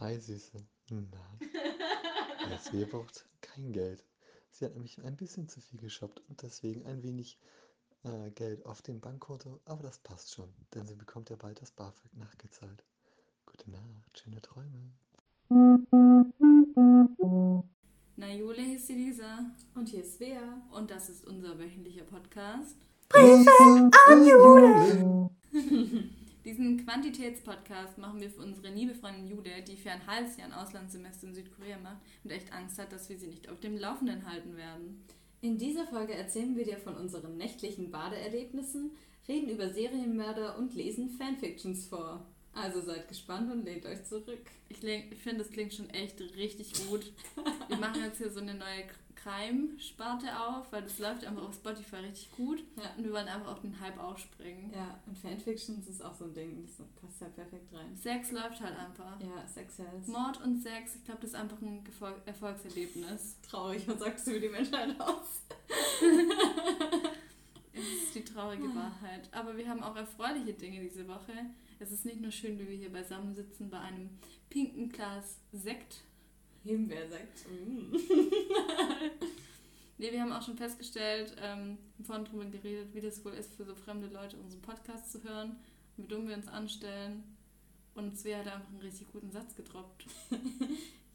Hi Süße. Na, Svea braucht kein Geld. Sie hat nämlich ein bisschen zu viel geshoppt und deswegen ein wenig äh, Geld auf dem Bankkonto, aber das passt schon, denn sie bekommt ja bald das BAföG nachgezahlt. Gute Nacht, schöne Träume. Na, Jule, hier ist die Lisa. Und hier ist Svea. Und das ist unser wöchentlicher Podcast. Briefe an Jule! Diesen Quantitätspodcast machen wir für unsere liebe Freundin Jude, die für ein halbes Jahr ein Auslandssemester in Südkorea macht und echt Angst hat, dass wir sie nicht auf dem Laufenden halten werden. In dieser Folge erzählen wir dir von unseren nächtlichen Badeerlebnissen, reden über Serienmörder und lesen Fanfictions vor. Also seid gespannt und lehnt euch zurück. Ich, ich finde, das klingt schon echt richtig gut. Wir machen jetzt hier so eine neue Crime-Sparte auf, weil das läuft einfach auf Spotify richtig gut. Ja. Und wir wollen einfach auf den Hype aufspringen. Ja, und Fanfictions ist auch so ein Ding, das passt ja perfekt rein. Sex läuft halt einfach. Ja, Sex sells. Mord und Sex, ich glaube, das ist einfach ein Gefol Erfolgserlebnis. Traurig, was sagst du über die Menschheit aus? Es ist die traurige Wahrheit. Aber wir haben auch erfreuliche Dinge diese Woche. Es ist nicht nur schön, wie wir hier beisammen sitzen bei einem pinken Glas Sekt. Himbeersekt. Mm. Nee, wir haben auch schon festgestellt, ähm, vorhin drüber geredet, wie das wohl ist, für so fremde Leute unseren Podcast zu hören, wie dumm wir uns anstellen. Und Svea hat einfach einen richtig guten Satz gedroppt.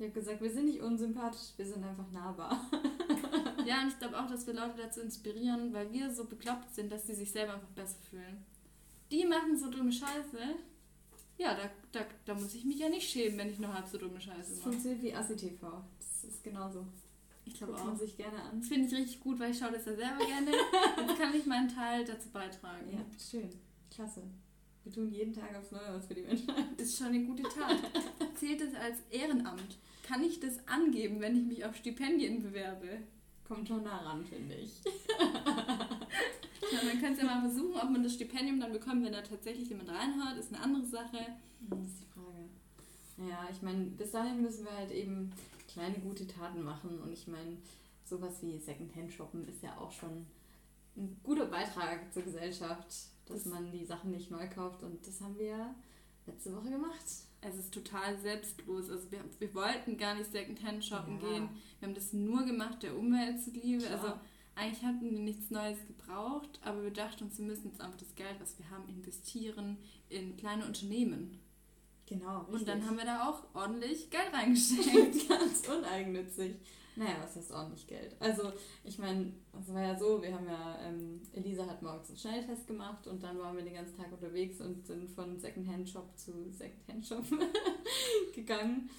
Ich habe gesagt, wir sind nicht unsympathisch, wir sind einfach nahbar. Ja, und ich glaube auch, dass wir Leute dazu inspirieren, weil wir so bekloppt sind, dass sie sich selber einfach besser fühlen. Die machen so dumme Scheiße. Ja, da, da, da muss ich mich ja nicht schämen, wenn ich nur halb so dumme Scheiße Das mache. funktioniert wie ACTV. Das ist genauso. Ich glaube auch. sich gerne an. Das finde ich richtig gut, weil ich schaue das ja selber gerne. Jetzt kann ich meinen Teil dazu beitragen. Ja, schön. Klasse. Wir tun jeden Tag aufs Neue was für die Menschheit. Ist schon eine gute Tat. Zählt es als Ehrenamt? Kann ich das angeben, wenn ich mich auf Stipendien bewerbe? Kommt schon nah ran, finde ich. Ja, man könnte ja mal versuchen, ob man das Stipendium dann bekommt, wenn da tatsächlich jemand reinhört, ist eine andere Sache. Das ist die Frage. Naja, ich meine, bis dahin müssen wir halt eben kleine gute Taten machen. Und ich meine, sowas wie Secondhand-Shoppen ist ja auch schon ein guter Beitrag zur Gesellschaft, dass Das- man die Sachen nicht neu kauft. Und das haben wir ja letzte Woche gemacht. Es ist total selbstlos. Also wir, wir wollten gar nicht Secondhand shoppen Ja. gehen. Wir haben das nur gemacht der Umwelt zuliebe. Klar. Also eigentlich hatten wir nichts Neues gebraucht, aber wir dachten uns, wir müssen jetzt einfach das Geld, was wir haben, investieren in kleine Unternehmen. Genau. Und dann richtig. haben wir da auch ordentlich Geld reingesteckt. ganz uneigennützig. Naja, was heißt ordentlich Geld? Also, ich meine, es war ja so, wir haben ja, ähm, Elisa hat morgens einen Schnelltest gemacht und dann waren wir den ganzen Tag unterwegs und sind von Secondhand-Shop zu Secondhand-Shop gegangen.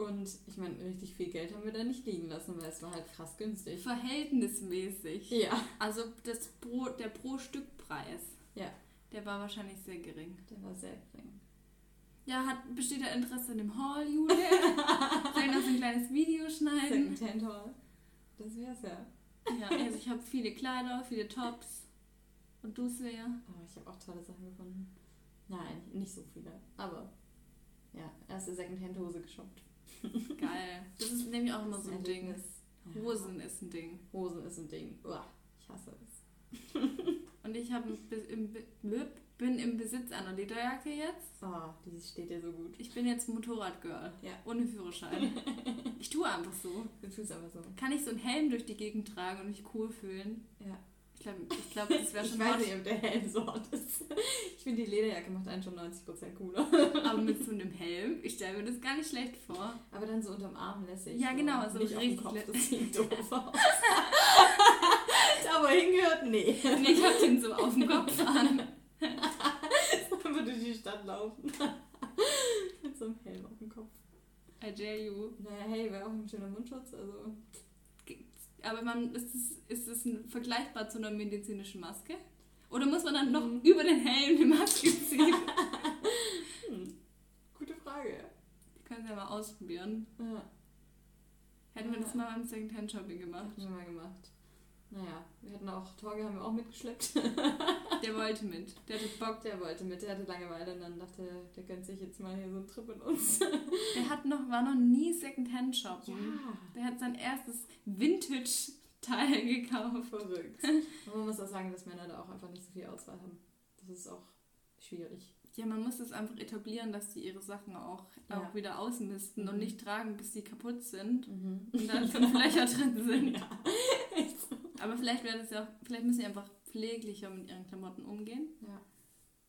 Und ich meine, richtig viel Geld haben wir da nicht liegen lassen, weil es war halt krass günstig. Verhältnismäßig. Ja, Also das pro, der pro Stück Preis, Ja. der war wahrscheinlich sehr gering. der war sehr gering. Ja, hat, besteht da Interesse an dem Haul, Jude? Soll ich noch so ein kleines Video schneiden? Secondhand-Hall. Das wär's ja. Ja, also ich habe viele Kleider, viele Tops. Und du, Svea? Aber ich habe auch tolle Sachen gefunden. Nein, nicht so viele. Aber ja, erste Secondhand-Hose geshoppt. Geil. Das ist nämlich auch immer so ein Ding. Hosen ist ein Ding. Hosen ist ein Ding. Uah, ich hasse es. Und ich hab im, bin im Besitz einer Lederjacke jetzt. Oh, die steht dir so gut. Ich bin jetzt Motorradgirl. Ja. Ohne Führerschein. Ich tue einfach so. Du tust aber so. Kann ich so einen Helm durch die Gegend tragen und mich cool fühlen? Ja. Ich glaube, ich glaub, das wäre Ich schon weiß hot. nicht, ob der Helm so hot ist. Ich finde, die Lederjacke macht einen schon 90% cooler. Aber mit so einem Helm, ich stelle mir das gar nicht schlecht vor. Aber dann so unterm Arm lässig. Ja, genau, so nicht auf dem richtig Kopf. Das sieht doof aus. da, wo hingehört, nee. Nee, ich hab den so auf dem Kopf an. Einfach durch die Stadt laufen. Mit so einem Helm auf dem Kopf. I dare you. Naja, hey, wäre auch ein schöner Mundschutz. Also, Aber man, ist es, ist es vergleichbar zu einer medizinischen Maske? Oder muss man dann noch Mhm. über den Helm die Maske ziehen? hm, gute Frage. Wir können es ja mal ausprobieren. Ja, Hätten wir das mal beim Secondhand-Shopping gemacht. hatten wir mal gemacht. Naja, wir hatten auch, Torge haben wir auch mitgeschleppt. Der wollte mit. Der hatte Bock. Der wollte mit, der hatte Langeweile und dann dachte er, der gönnt sich jetzt mal hier so einen Trip in uns. Der hat noch, war noch nie Secondhand-Shoppen. Ja. Der hat sein erstes Vintage-Teil gekauft. Verrückt. Und man muss auch sagen, dass Männer da auch einfach nicht so viel Auswahl haben. Das ist auch schwierig. Ja, man muss es einfach etablieren, dass die ihre Sachen auch, Ja. auch wieder ausmisten und Mhm. nicht tragen, bis die kaputt sind Mhm. und dann fünf Löcher drin sind. Ja. Aber vielleicht wäre das ja auch, vielleicht müssen sie einfach pfleglicher mit ihren Klamotten umgehen. Ja.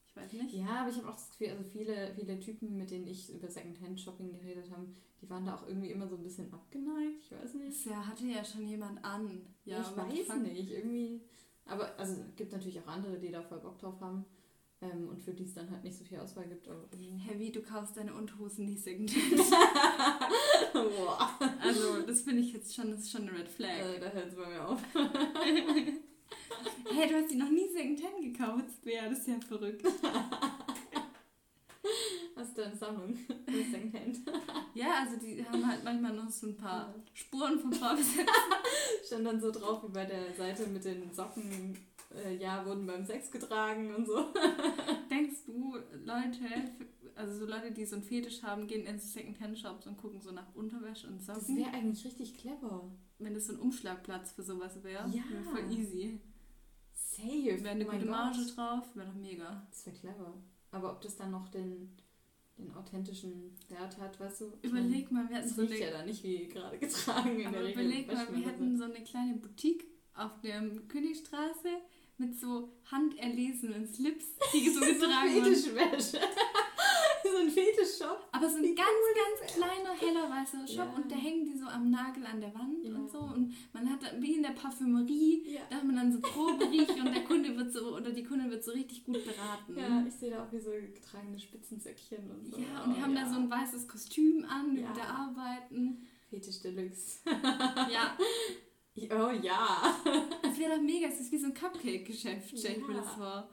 Ich weiß nicht. Ja, aber ich habe auch das Gefühl, also viele, viele Typen, mit denen ich über Secondhand-Shopping geredet habe, die waren da auch irgendwie immer so ein bisschen abgeneigt. Ich weiß nicht. Das ja, hatte ja schon jemand an. Ja, ich weiß fuck? nicht. Irgendwie. Aber also es gibt natürlich auch andere, die da voll Bock drauf haben. Ähm, und für die es dann halt nicht so viel Auswahl gibt. Heavy, du kaufst deine Unterhosen nicht Secondhand. Also, das finde ich jetzt schon, das ist schon eine Red Flag. Äh, da hört es bei mir auf. Hey, du hast die noch nie Secondhand gekauft, Bea, das ist ja verrückt. Hast du eine Sammlung? Secondhand. Ja, also die haben halt manchmal noch so ein paar Spuren vom Vorgesetzten. Stand dann so drauf wie bei der Seite mit den Socken. Äh, ja, wurden beim Sex getragen und so. Denkst du, Leute, also so Leute, die so einen Fetisch haben, gehen in Secondhand-Shops und gucken so nach Unterwäsche und Das Socken? wäre eigentlich richtig clever. Wenn das so ein Umschlagplatz für sowas wäre, Ja. wäre voll easy. Safe. Wäre eine Oh gute Marge Gott. drauf, wäre doch mega. Das wäre clever. Aber ob das dann noch den, den authentischen Wert hat, weißt du? Überleg mal, wir hatten Das so eine ja dann nicht wie gerade getragen in der Regel. überleg mal, wir das hätten so eine kleine Boutique auf der Königstraße mit so handerlesenen Slips, die so getragen wurden. So ein Fetischshop. Aber so ein Wie ganz, ganz kleiner, heller weißer Shop Ja. und da hängen die so am Nagel an der Wand Ja. und so. Und man hat da, wie in der Parfümerie, Ja. da hat man dann so Probe riechen und der Kunde wird so, oder die Kundin wird so richtig gut beraten. Ja, ich sehe da auch wie so getragene Spitzensäckchen und so. Ja, und die haben da so ein weißes Kostüm an, die Ja. da arbeiten. Fetisch Deluxe. Ja, Oh ja. das wäre doch mega. Es ist wie so ein Cupcake-Geschäft, stell ich mir das vor.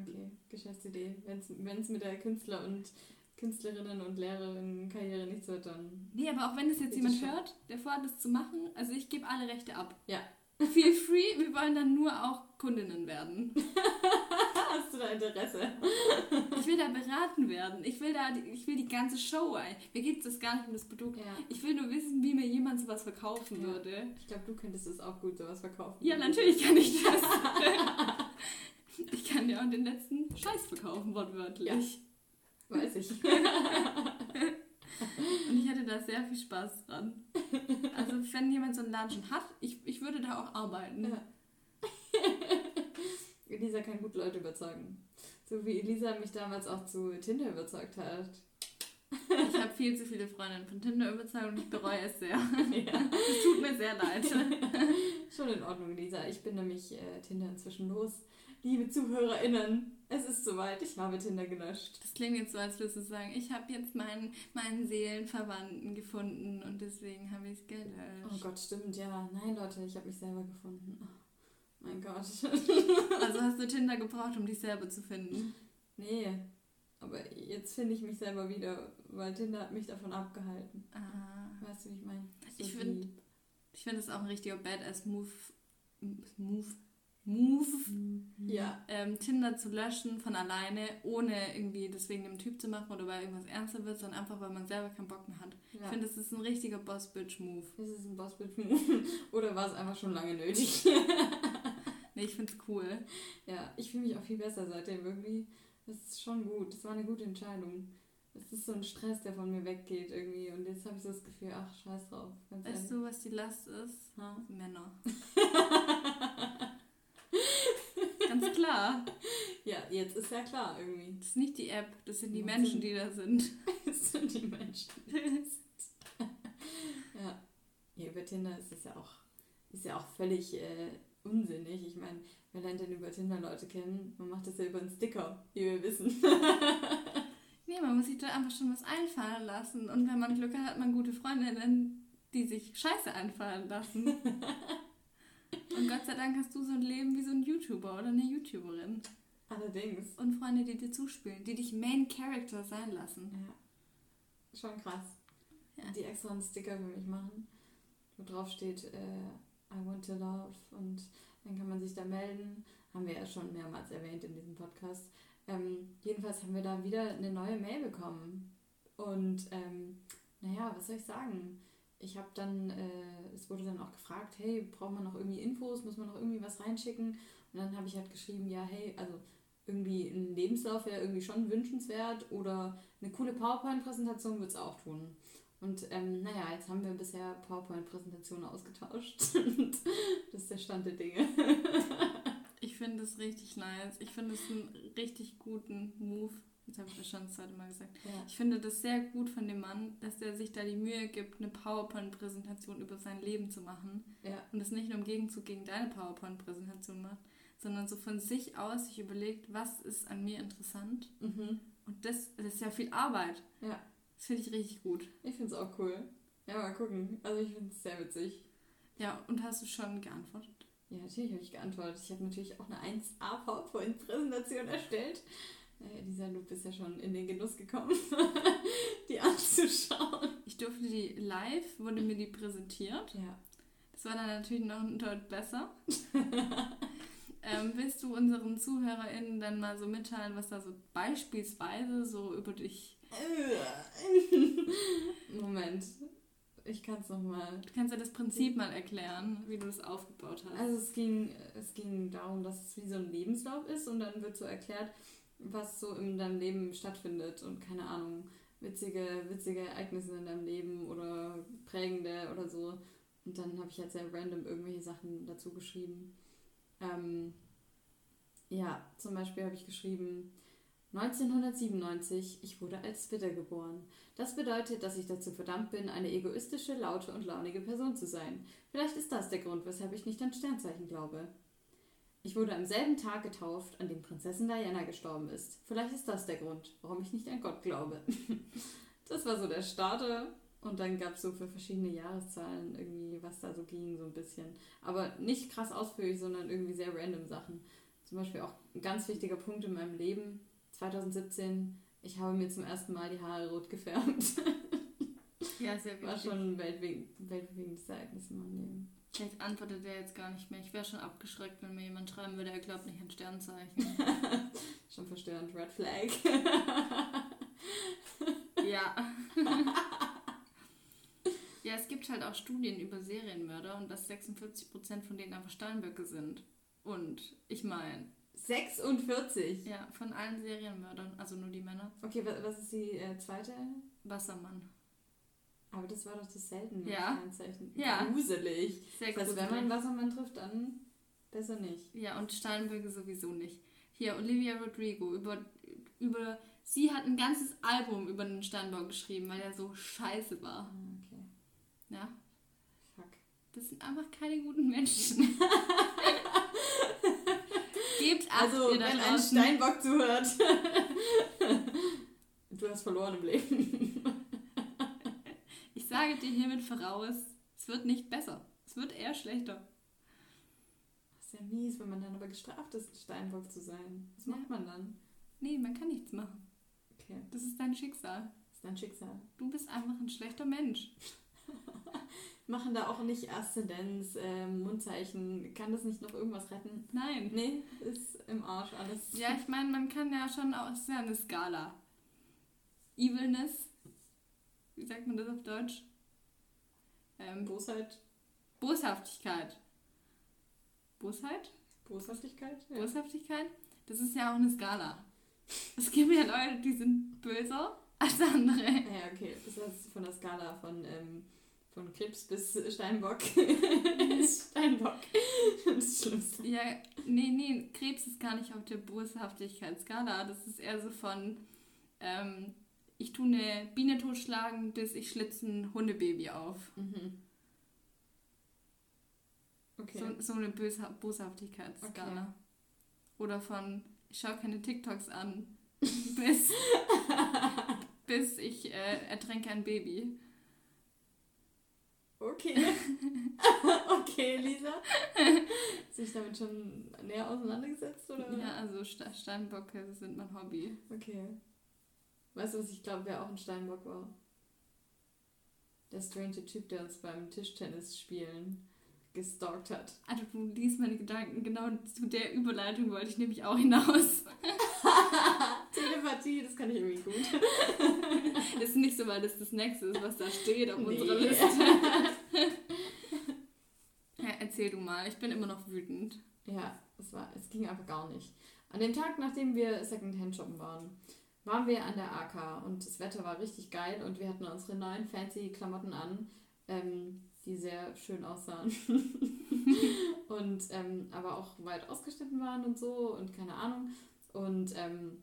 Okay, Geschäftsidee. Wenn es mit der Künstler- und Künstlerinnen- und Lehrerinnen-Karriere nichts wird, dann. Nee, aber auch wenn das jetzt jemand hört, der vorhat, das zu machen, also ich gebe alle Rechte ab. Ja. Feel free, wir wollen dann nur auch Kundinnen werden. Hast du da Interesse? Ich will da beraten werden. Ich will da, die- ich will die ganze Show ein. Mir geht es gar nicht um das Produkt. Ja. Ich will nur wissen, wie mir jemand sowas verkaufen Ja. würde. Ich glaube, du könntest es auch gut sowas verkaufen. Ja, natürlich kann ich das. ich kann dir auch den letzten Scheiß verkaufen, wortwörtlich. Ja. Weiß ich. Und ich hatte da sehr viel Spaß dran. Also wenn jemand so einen Laden schon hat, ich, ich würde da auch arbeiten. Ja. Elisa kann gut Leute überzeugen. So wie Elisa mich damals auch zu Tinder überzeugt hat. Ich habe viel zu viele Freundinnen von Tinder überzeugt und ich bereue es sehr. ja. Es tut mir sehr leid. Schon in Ordnung, Elisa. Ich bin nämlich äh, Tinder inzwischen los. Liebe ZuhörerInnen, es ist soweit. Ich habe Tinder gelöscht. Das klingt jetzt so, als würdest du sagen, ich habe jetzt meinen, meinen Seelenverwandten gefunden und deswegen habe ich es gelöscht. Oh Gott, stimmt, ja. Nein, Leute, ich habe mich selber gefunden. Oh, mein Gott. Also hast du Tinder gebraucht, um dich selber zu finden. nee, aber jetzt finde ich mich selber wieder, weil Tinder hat mich davon abgehalten. Ah. Weißt du, wie ich meine? So Ich find- lieb. Ich finde es auch ein richtiger Badass-Move. Move. Move. Ja. Ähm, Tinder zu löschen von alleine, ohne irgendwie deswegen dem Typ zu machen oder weil irgendwas ernster wird, sondern einfach, weil man selber keinen Bock mehr hat. Ich ja. finde, das ist ein richtiger Boss-Bitch-Move. Das ist ein Bossbitch-Move. Oder war es einfach schon lange nötig? Nee, ich finde es cool. ja, ich fühle mich auch viel besser seitdem irgendwie. Das ist schon gut. Das war eine gute Entscheidung. Es ist so ein Stress, der von mir weggeht irgendwie. Und jetzt habe ich so das Gefühl, ach, scheiß drauf. Weißt ehrlich. du, was die Last ist? Ha? Männer. Ganz klar. Ja, jetzt ist ja klar irgendwie. Das ist nicht die App, das sind die. Menschen, die da sind. Das sind die Menschen. Ja. ja, über Tinder ist es ja auch, ist ja auch völlig äh, unsinnig. Ich meine, wer lernt denn über Tinder Leute kennen? Man macht das ja über einen Sticker, wie wir wissen. Nee, man muss sich da einfach schon was einfallen lassen. Und wenn man Glück hat, hat man gute Freundinnen, die sich Scheiße einfallen lassen. Und Gott sei Dank hast du so ein Leben wie so ein YouTuber oder eine YouTuberin. Allerdings. Und Freunde, die dir zuspielen, die dich Main Character sein lassen. Ja. Schon krass. Ja. Die extra einen Sticker für mich machen, wo drauf steht, äh, I want to love. Und dann kann man sich da melden. Haben wir ja schon mehrmals erwähnt in diesem Podcast. Ähm, jedenfalls haben wir da wieder eine neue Mail bekommen. Und ähm, naja, was soll ich sagen? Ich habe dann, äh, es wurde dann auch gefragt, hey, braucht man noch irgendwie Infos, muss man noch irgendwie was reinschicken? Und dann habe ich halt geschrieben, ja, hey, also irgendwie ein Lebenslauf wäre irgendwie schon wünschenswert oder eine coole PowerPoint-Präsentation würde es auch tun. Und ähm, naja, jetzt haben wir bisher PowerPoint-Präsentationen ausgetauscht. das ist der Stand der Dinge. Ich finde es richtig nice. Ich finde es einen richtig guten Move. Jetzt habe ich das schon das zweite Mal gesagt. Ja. Ich finde das sehr gut von dem Mann, dass er sich da die Mühe gibt, eine PowerPoint-Präsentation über sein Leben zu machen. Ja. Und das nicht nur im Gegenzug gegen deine PowerPoint-Präsentation macht, sondern so von sich aus sich überlegt, was ist an mir interessant. Mhm. Und das, das ist ja viel Arbeit. Ja. Das finde ich richtig gut. Ich finde es auch cool. Ja, mal gucken. Also ich finde es sehr witzig. Ja, und hast du schon geantwortet? Ja, natürlich habe ich geantwortet. Ich habe natürlich auch eine 1A PowerPoint-Präsentation erstellt. Naja, dieser Loop ist ja schon in den Genuss gekommen, die anzuschauen. Ich durfte die live, wurde mir die präsentiert. Ja. Das war dann natürlich noch ein Deut besser. ähm, willst du unseren ZuhörerInnen dann mal so mitteilen, was da so beispielsweise so über dich. Moment. Ich kann es nochmal. Du kannst ja das Prinzip mal erklären, wie du das aufgebaut hast. Also es ging, es ging darum, dass es wie so ein Lebenslauf ist und dann wird so erklärt, was so in deinem Leben stattfindet und keine Ahnung, witzige, witzige Ereignisse in deinem Leben oder prägende oder so. Und dann habe ich halt sehr random irgendwelche Sachen dazu geschrieben. Ähm, ja, zum Beispiel habe ich geschrieben, 1997, ich wurde als Twitter geboren. Das bedeutet, dass ich dazu verdammt bin, eine egoistische, laute und launige Person zu sein. Vielleicht ist das der Grund, weshalb ich nicht an Sternzeichen glaube. Ich wurde am selben Tag getauft, an dem Prinzessin Diana gestorben ist. Vielleicht ist das der Grund, warum ich nicht an Gott glaube. das war so der Starter. Und dann gab es so für verschiedene Jahreszahlen irgendwie, was da so ging, so ein bisschen. Aber nicht krass ausführlich, sondern irgendwie sehr random Sachen. Zum Beispiel auch ein ganz wichtiger Punkt in meinem Leben, 2017, ich habe mir zum ersten Mal die Haare rot gefärbt. ja, sehr War wichtig. schon ein weltbeweg- weltbewegendes Ereignis in meinem Leben. Vielleicht antwortet er jetzt gar nicht mehr. Ich wäre schon abgeschreckt, wenn mir jemand schreiben würde, er glaubt nicht an Sternzeichen. Schon verstörend, Red Flag. ja. ja, es gibt halt auch Studien über Serienmörder und dass 46% von denen einfach Steinböcke sind. Und ich meine, 46. ja, von allen Serienmördern, also nur die Männer, Okay, wa- was ist die äh, zweite? Wassermann. Aber das war doch das seltene Ja. Sternzeichen. Ja. Gruselig. Sehr Das heißt, wenn man Wassermann trifft, dann besser nicht. Ja, und Steinböcke sowieso nicht. Hier, Olivia Rodrigo, über, über sie hat ein ganzes Album über den Steinbock geschrieben, weil er so scheiße war. Ah, okay. Ja, Fuck. das sind einfach keine guten Menschen. Gebt ab, Also, wenn ein. Steinbock zuhört. du hast verloren im Leben. Ich sage dir hiermit voraus, es wird nicht besser. Es wird eher schlechter. Das ist ja mies, wenn man dann aber gestraft ist, ein Steinbock zu sein. Was Ja. macht man dann? Nee, man kann nichts machen. Okay, Das ist dein Schicksal. das ist dein Schicksal. Du bist einfach ein schlechter Mensch. Machen da auch nicht Aszendenz, ähm, Mundzeichen. Kann das nicht noch irgendwas retten? Nein. Nee, ist im Arsch alles. Ja, ich meine, man kann ja schon auch, es ist ja eine Skala. Evilness, wie sagt man das auf Deutsch? Ähm, Bosheit, Boshaftigkeit. Bosheit? Boshaftigkeit? Ja. Boshaftigkeit? Das ist ja auch eine Skala. Es gibt ja Leute, die sind böser als andere. Ja, okay. Das heißt von der Skala von, ähm, von Krebs bis Steinbock. Steinbock. Das Schlimmste. Ja, nee, nee, Krebs ist gar nicht auf der Boshaftigkeitsskala. Das ist eher so von, ähm, ich tue eine Biene totschlagen, bis ich schlitze ein Hundebaby auf. Mhm. Okay. So, so eine Bösha Boshaftigkeitsskala. Okay. Oder von, ich schaue keine TikToks an, bis, bis ich äh, ertränke ein Baby. Okay. okay, Lisa. Hast du dich damit schon näher auseinandergesetzt? Oder? Ja, also Ste Steinböcke sind mein Hobby. Okay. Weißt du, was ich glaube, wer auch ein Steinbock war? Der strange Typ, der uns beim Tischtennis spielen gestalkt hat. Also du liest meine Gedanken, genau zu der Überleitung wollte ich nämlich auch hinaus. Telepathie, das kann ich irgendwie gut. ist nicht so, weil das das nächste ist, was da steht auf Nee. unserer Liste. ja, erzähl du mal, ich bin immer noch wütend. Ja, es, war, es ging einfach gar nicht. An dem Tag, nachdem wir Secondhand shoppen waren, waren wir an der AK und das Wetter war richtig geil und wir hatten unsere neuen fancy Klamotten an, ähm, die sehr schön aussahen. und ähm, aber auch weit ausgeschnitten waren und so und keine Ahnung. Und ähm,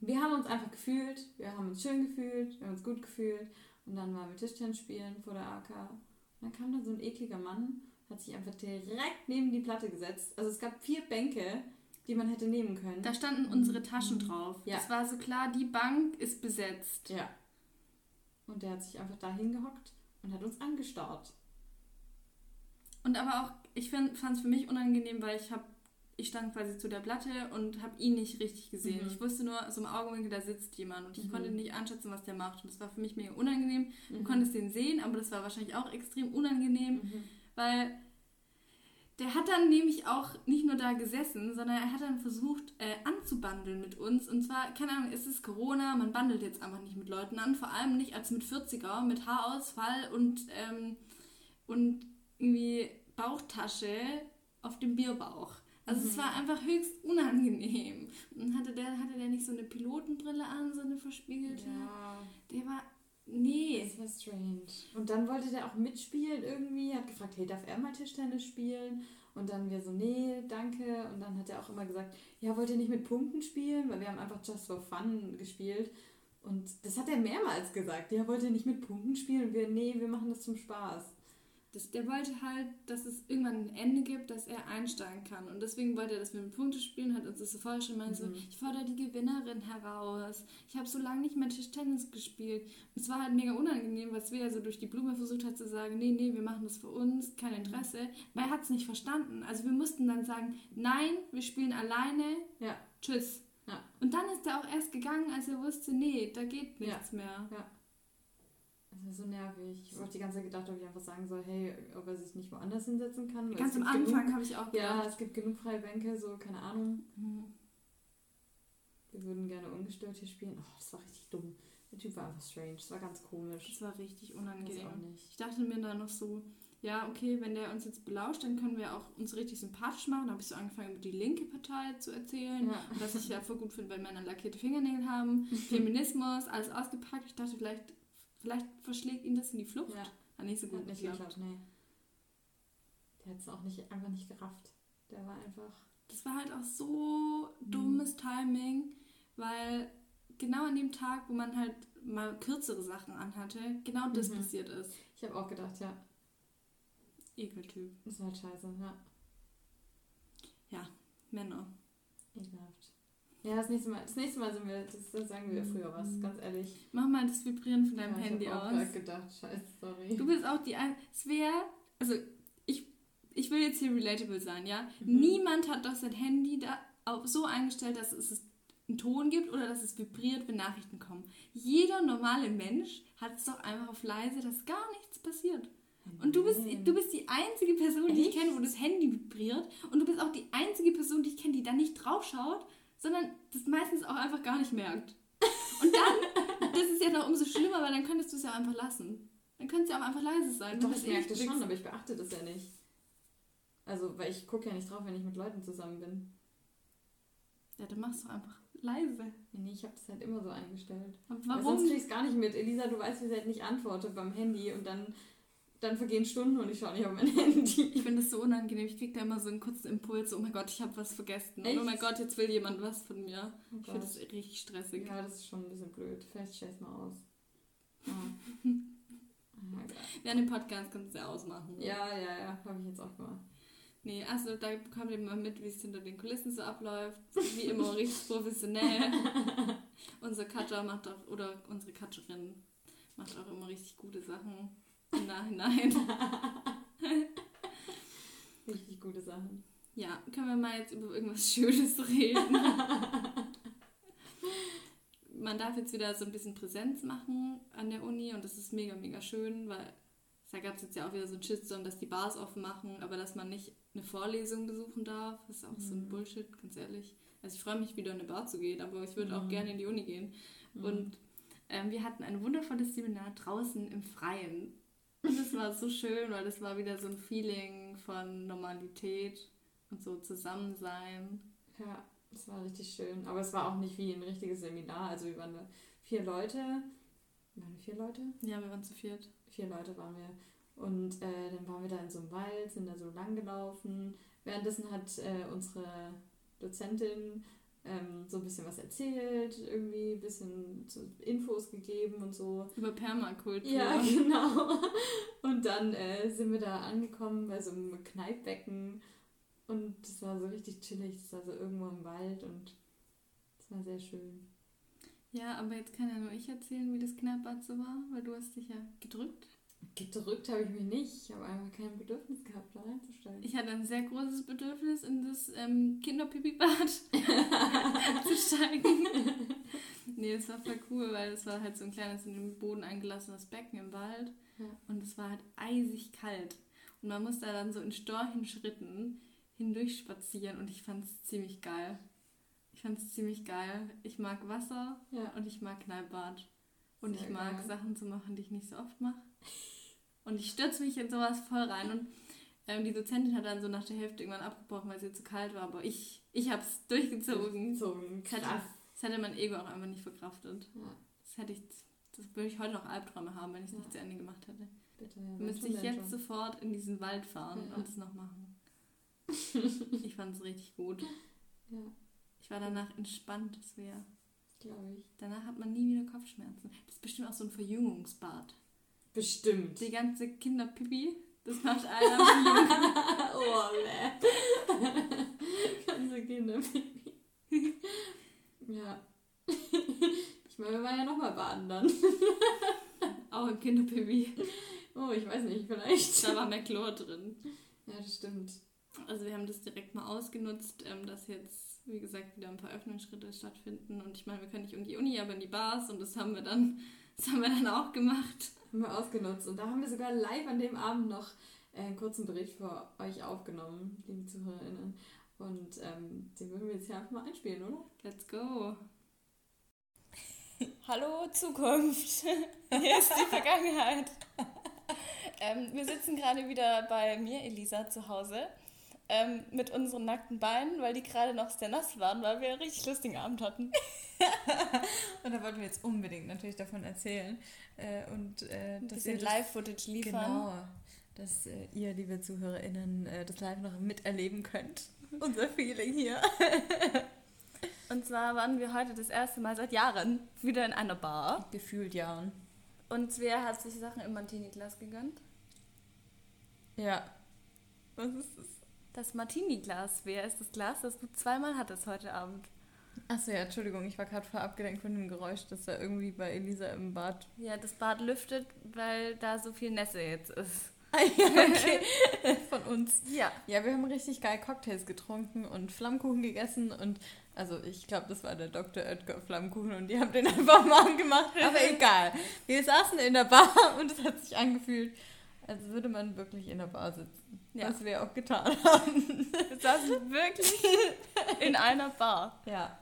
wir haben uns einfach gefühlt, wir haben uns schön gefühlt, wir haben uns gut gefühlt. Und dann waren wir Tischtennis spielen vor der AK. Und dann kam da so ein ekliger Mann, hat sich einfach direkt neben die Platte gesetzt. Also es gab vier Bänke, die man hätte nehmen können. Da standen unsere Taschen drauf. Ja. Es war so klar, die Bank ist besetzt. Ja. Und der hat sich einfach da hingehockt und hat uns angestarrt. Und aber auch, ich fand es für mich unangenehm, weil ich habe, ich stand quasi zu der Platte und habe ihn nicht richtig gesehen. Mhm. Ich wusste nur, so im Augenwinkel, da sitzt jemand und ich Mhm. konnte nicht einschätzen, was der macht. Und das war für mich mega unangenehm. Du Mhm. konntest den sehen, aber das war wahrscheinlich auch extrem unangenehm, Mhm. weil der hat dann nämlich auch nicht nur da gesessen, sondern er hat dann versucht äh, anzubandeln mit uns. Und zwar, keine Ahnung, es ist Corona, man bandelt jetzt einfach nicht mit Leuten an, vor allem nicht als mit 40er, mit Haarausfall und, ähm, und irgendwie Bauchtasche auf dem Bierbauch. Also es Mhm. war einfach höchst unangenehm. Und hatte der, hatte der nicht so eine Pilotenbrille an, so eine verspiegelte? Ja, Der war. Nee. das war strange. Und dann wollte der auch mitspielen irgendwie, hat gefragt, hey, darf er mal Tischtennis spielen? Und dann wir so, nee, danke. Und dann hat er auch immer gesagt, ja, wollt ihr nicht mit Punkten spielen? Weil wir haben einfach just for fun gespielt. Und das hat er mehrmals gesagt. Ja, wollt ihr nicht mit Punkten spielen? Und wir, nee, wir machen das zum Spaß. Das, der wollte halt, dass es irgendwann ein Ende gibt, dass er einsteigen kann. Und deswegen wollte er, dass wir mit Punkte spielen, hat uns das so vorher schon mal so, Mhm. ich fordere die Gewinnerin heraus. Ich habe so lange nicht mehr Tischtennis gespielt. Und es war halt mega unangenehm, weil Svea so durch die Blume versucht hat zu sagen, nee, nee, wir machen das für uns, kein Interesse. Weil er hat es nicht verstanden. Also wir mussten dann sagen, nein, wir spielen alleine, Ja. tschüss. Ja. Und dann ist er auch erst gegangen, als er wusste, nee, da geht nichts mehr. Das war so nervig. Ich habe die ganze Zeit gedacht, ob ich einfach sagen soll, hey, ob er sich nicht woanders hinsetzen kann. weil Ganz am Anfang habe ich auch ja, gedacht. es gibt genug freie Bänke, so, keine Ahnung. Mhm. Wir würden gerne ungestört hier spielen. Oh, das war richtig dumm. Der Typ war einfach strange. Das war ganz komisch. Das war richtig unangenehm. Ich dachte mir dann noch so, ja, okay, wenn der uns jetzt belauscht, dann können wir auch uns richtig sympathisch machen. Da habe ich so angefangen, über die linke Partei zu erzählen. Ja. Und was ich ja voll gut finde, wenn Männer lackierte Fingernägel haben. Feminismus, alles ausgepackt. Ich dachte, vielleicht, vielleicht verschlägt ihn das in die Flucht. Ja, Hat nicht so gut hat nicht geklappt. geklappt, nee. Der hat es auch nicht, einfach nicht gerafft. Der war einfach. Das war halt auch so dummes Timing, weil genau an dem Tag, wo man halt mal kürzere Sachen anhatte, genau das Mhm. passiert ist. Ich habe auch gedacht, ja, Ekeltyp. das war halt scheiße, ja. Männer. Ekelhaft. Ja, das nächste Mal, das nächste Mal sind wir, das, das sagen wir früher was, ganz ehrlich. Mach mal das Vibrieren von deinem ja, Handy ich hab auch aus. gerade gedacht, scheiße, sorry. Du bist auch die ein Es wäre, also ich, ich will jetzt hier relatable sein, ja? Mhm. Niemand hat doch sein Handy da auch so eingestellt, dass es einen Ton gibt oder dass es vibriert, wenn Nachrichten kommen. Jeder normale Mensch hat es doch einfach auf leise, dass gar nichts passiert. Und du bist, du bist die einzige Person, die ich kenne, wo das Handy vibriert. Und du bist auch die einzige Person, die ich kenne, die da nicht draufschaut, sondern das meistens auch einfach gar nicht merkt. Und dann, das ist ja noch umso schlimmer, weil dann könntest du es ja auch einfach lassen. Dann könnte es ja auch einfach leise sein. Doch, ich das merke das schon, aber ich beachte das ja nicht. Also, weil ich gucke ja nicht drauf, wenn ich mit Leuten zusammen bin. Ja, dann machst du einfach leise. Nee, ich habe das halt immer so eingestellt. Aber Weil warum? sonst krieg ich es gar nicht mit. Elisa, du weißt, wie sie halt nicht antwortet beim Handy und dann, dann vergehen Stunden und ich schaue nicht auf mein Handy. Ich finde das so unangenehm. Ich kriege da immer so einen kurzen Impuls. Oh mein Gott, ich habe was vergessen. Echt? oh mein Gott, jetzt will jemand was von mir. Oh Ich finde das richtig stressig. Ja, das ist schon ein bisschen blöd. Vielleicht stell es mal aus. Ja. oh mein Gott. Während dem Podcast kannst du ja ausmachen. Ja, ja, ja, habe ich jetzt auch gemacht. Nee, also da bekommt ihr mal mit, wie es hinter den Kulissen so abläuft. Wie immer richtig professionell. Unser Cutter macht auch, oder unsere Cutterin macht auch immer richtig gute Sachen im Nachhinein. Richtig gute Sachen. Ja, können wir mal jetzt über irgendwas Schönes reden? Man darf jetzt wieder so ein bisschen Präsenz machen an der Uni und das ist mega, mega schön, weil da gab es jetzt ja auch wieder so einen Shitstorm, dass die Bars offen machen, aber dass man nicht eine Vorlesung besuchen darf. Das ist auch so ein Mhm. Bullshit, ganz ehrlich. Also ich freue mich wieder in eine Bar zu gehen, aber ich würde auch Mhm. gerne in die Uni gehen. Mhm. Und ähm, wir hatten ein wundervolles Seminar draußen im Freien. Und das war so schön, weil das war wieder so ein Feeling von Normalität und so Zusammensein. Ja, Das war richtig schön. Aber es war auch nicht wie ein richtiges Seminar. Also wir waren da vier Leute. Waren wir vier Leute? Ja, wir waren zu viert. Vier Leute waren wir. Und äh, dann waren wir da in so einem Wald, sind da so lang gelaufen. Währenddessen hat äh, unsere Dozentin ähm, so ein bisschen was erzählt, irgendwie ein bisschen so Infos gegeben und so. Über Permakultur. Ja, genau. Und dann äh, sind wir da angekommen bei so einem Kneippbecken und das war so richtig chillig. Das war so irgendwo im Wald und das war sehr schön. Ja, aber jetzt kann ja nur ich erzählen, wie das Kneippbad so war, weil du hast dich ja gedrückt. Gedrückt habe ich mich nicht. Ich habe einfach kein Bedürfnis gehabt, da reinzusteigen. Ich hatte ein sehr großes Bedürfnis, in das ähm, Kinderpipi-Bad zu steigen. nee, es war voll cool, weil es war halt so ein kleines, in den Boden eingelassenes Becken im Wald. Ja. Und es war halt eisig kalt. Und man musste da dann so in Storchenschritten hindurch spazieren und ich fand es ziemlich geil. Ich fand es ziemlich geil. Ich mag Wasser Ja. und ich mag Kneippbad. Und Sehr ich mag geil. Sachen zu machen, die ich nicht so oft mache. Und ich stürze mich in sowas voll rein. Und ähm, die Dozentin hat dann so nach der Hälfte irgendwann abgebrochen, weil sie zu kalt war. Aber ich, ich habe es durchgezogen. Ein Das hätte, krass. das hätte mein Ego auch einfach nicht verkraftet. Ja, Das hätte ich, das würde ich heute noch Albträume haben, wenn ich es Ja. nicht zu Ende gemacht hätte. bitte. Ja, Müsste ich jetzt schon. sofort in diesen Wald fahren Ja. und es noch machen. ich fand es richtig gut. Ja, Ich war danach entspannt, das wäre. Glaube ich. Danach hat man nie wieder Kopfschmerzen. Das ist bestimmt auch so ein Verjüngungsbad. Bestimmt. Die ganze Kinderpipi, das macht einer oh, ne. Ganze Kinder. ja. Ich meine, wir waren ja nochmal baden dann. Auch im Kinderpipi. Oh, ich weiß nicht, vielleicht. Da war mehr Chlor drin. Ja, das stimmt. Also wir haben das direkt mal ausgenutzt, ähm, dass jetzt, wie gesagt, wieder ein paar Öffnungsschritte stattfinden. Und ich meine, wir können nicht in die Uni, aber in die Bars und das haben wir dann, das haben wir dann auch gemacht. Haben wir ausgenutzt. Und da haben wir sogar live an dem Abend noch äh, einen kurzen Bericht für euch aufgenommen, liebe ZuhörerInnen. Und ähm, den würden wir jetzt hier einfach mal einspielen, oder? Let's go. Hallo Zukunft, hier ist die Vergangenheit. ähm, wir sitzen gerade wieder bei mir, Elisa, zu Hause ähm, mit unseren nackten Beinen, weil die gerade noch sehr nass waren, weil wir einen richtig lustigen Abend hatten. Und da wollten wir jetzt unbedingt natürlich davon erzählen. Äh, und äh, dass das, Live-Footage liefern. Genau, dass äh, ihr, liebe ZuhörerInnen, äh, das live noch miterleben könnt. Unser Feeling hier. Und zwar waren wir heute das erste Mal seit Jahren wieder in einer Bar. Gefühlt Jahren. Und Svea hat sich Sachen im Martini-Glas gegönnt. Ja. Was ist das? Das Martini-Glas, Svea, ist das Glas, das du zweimal hattest heute Abend. Achso, ja, Entschuldigung, ich war gerade voll abgelenkt von dem Geräusch, das da irgendwie bei Elisa im Bad. Ja, das Bad lüftet, weil da so viel Nässe jetzt ist. Ah, ja, okay. von uns. Ja. Ja, wir haben richtig geil Cocktails getrunken und Flammkuchen gegessen und also ich glaube, das war der Dr. Oetker Flammkuchen und die haben den einfach warm gemacht, aber egal. Wir saßen in der Bar und es hat sich angefühlt, als würde man wirklich in der Bar sitzen. Ja. Was wir auch getan haben. Wir saßen wirklich in einer Bar. Ja.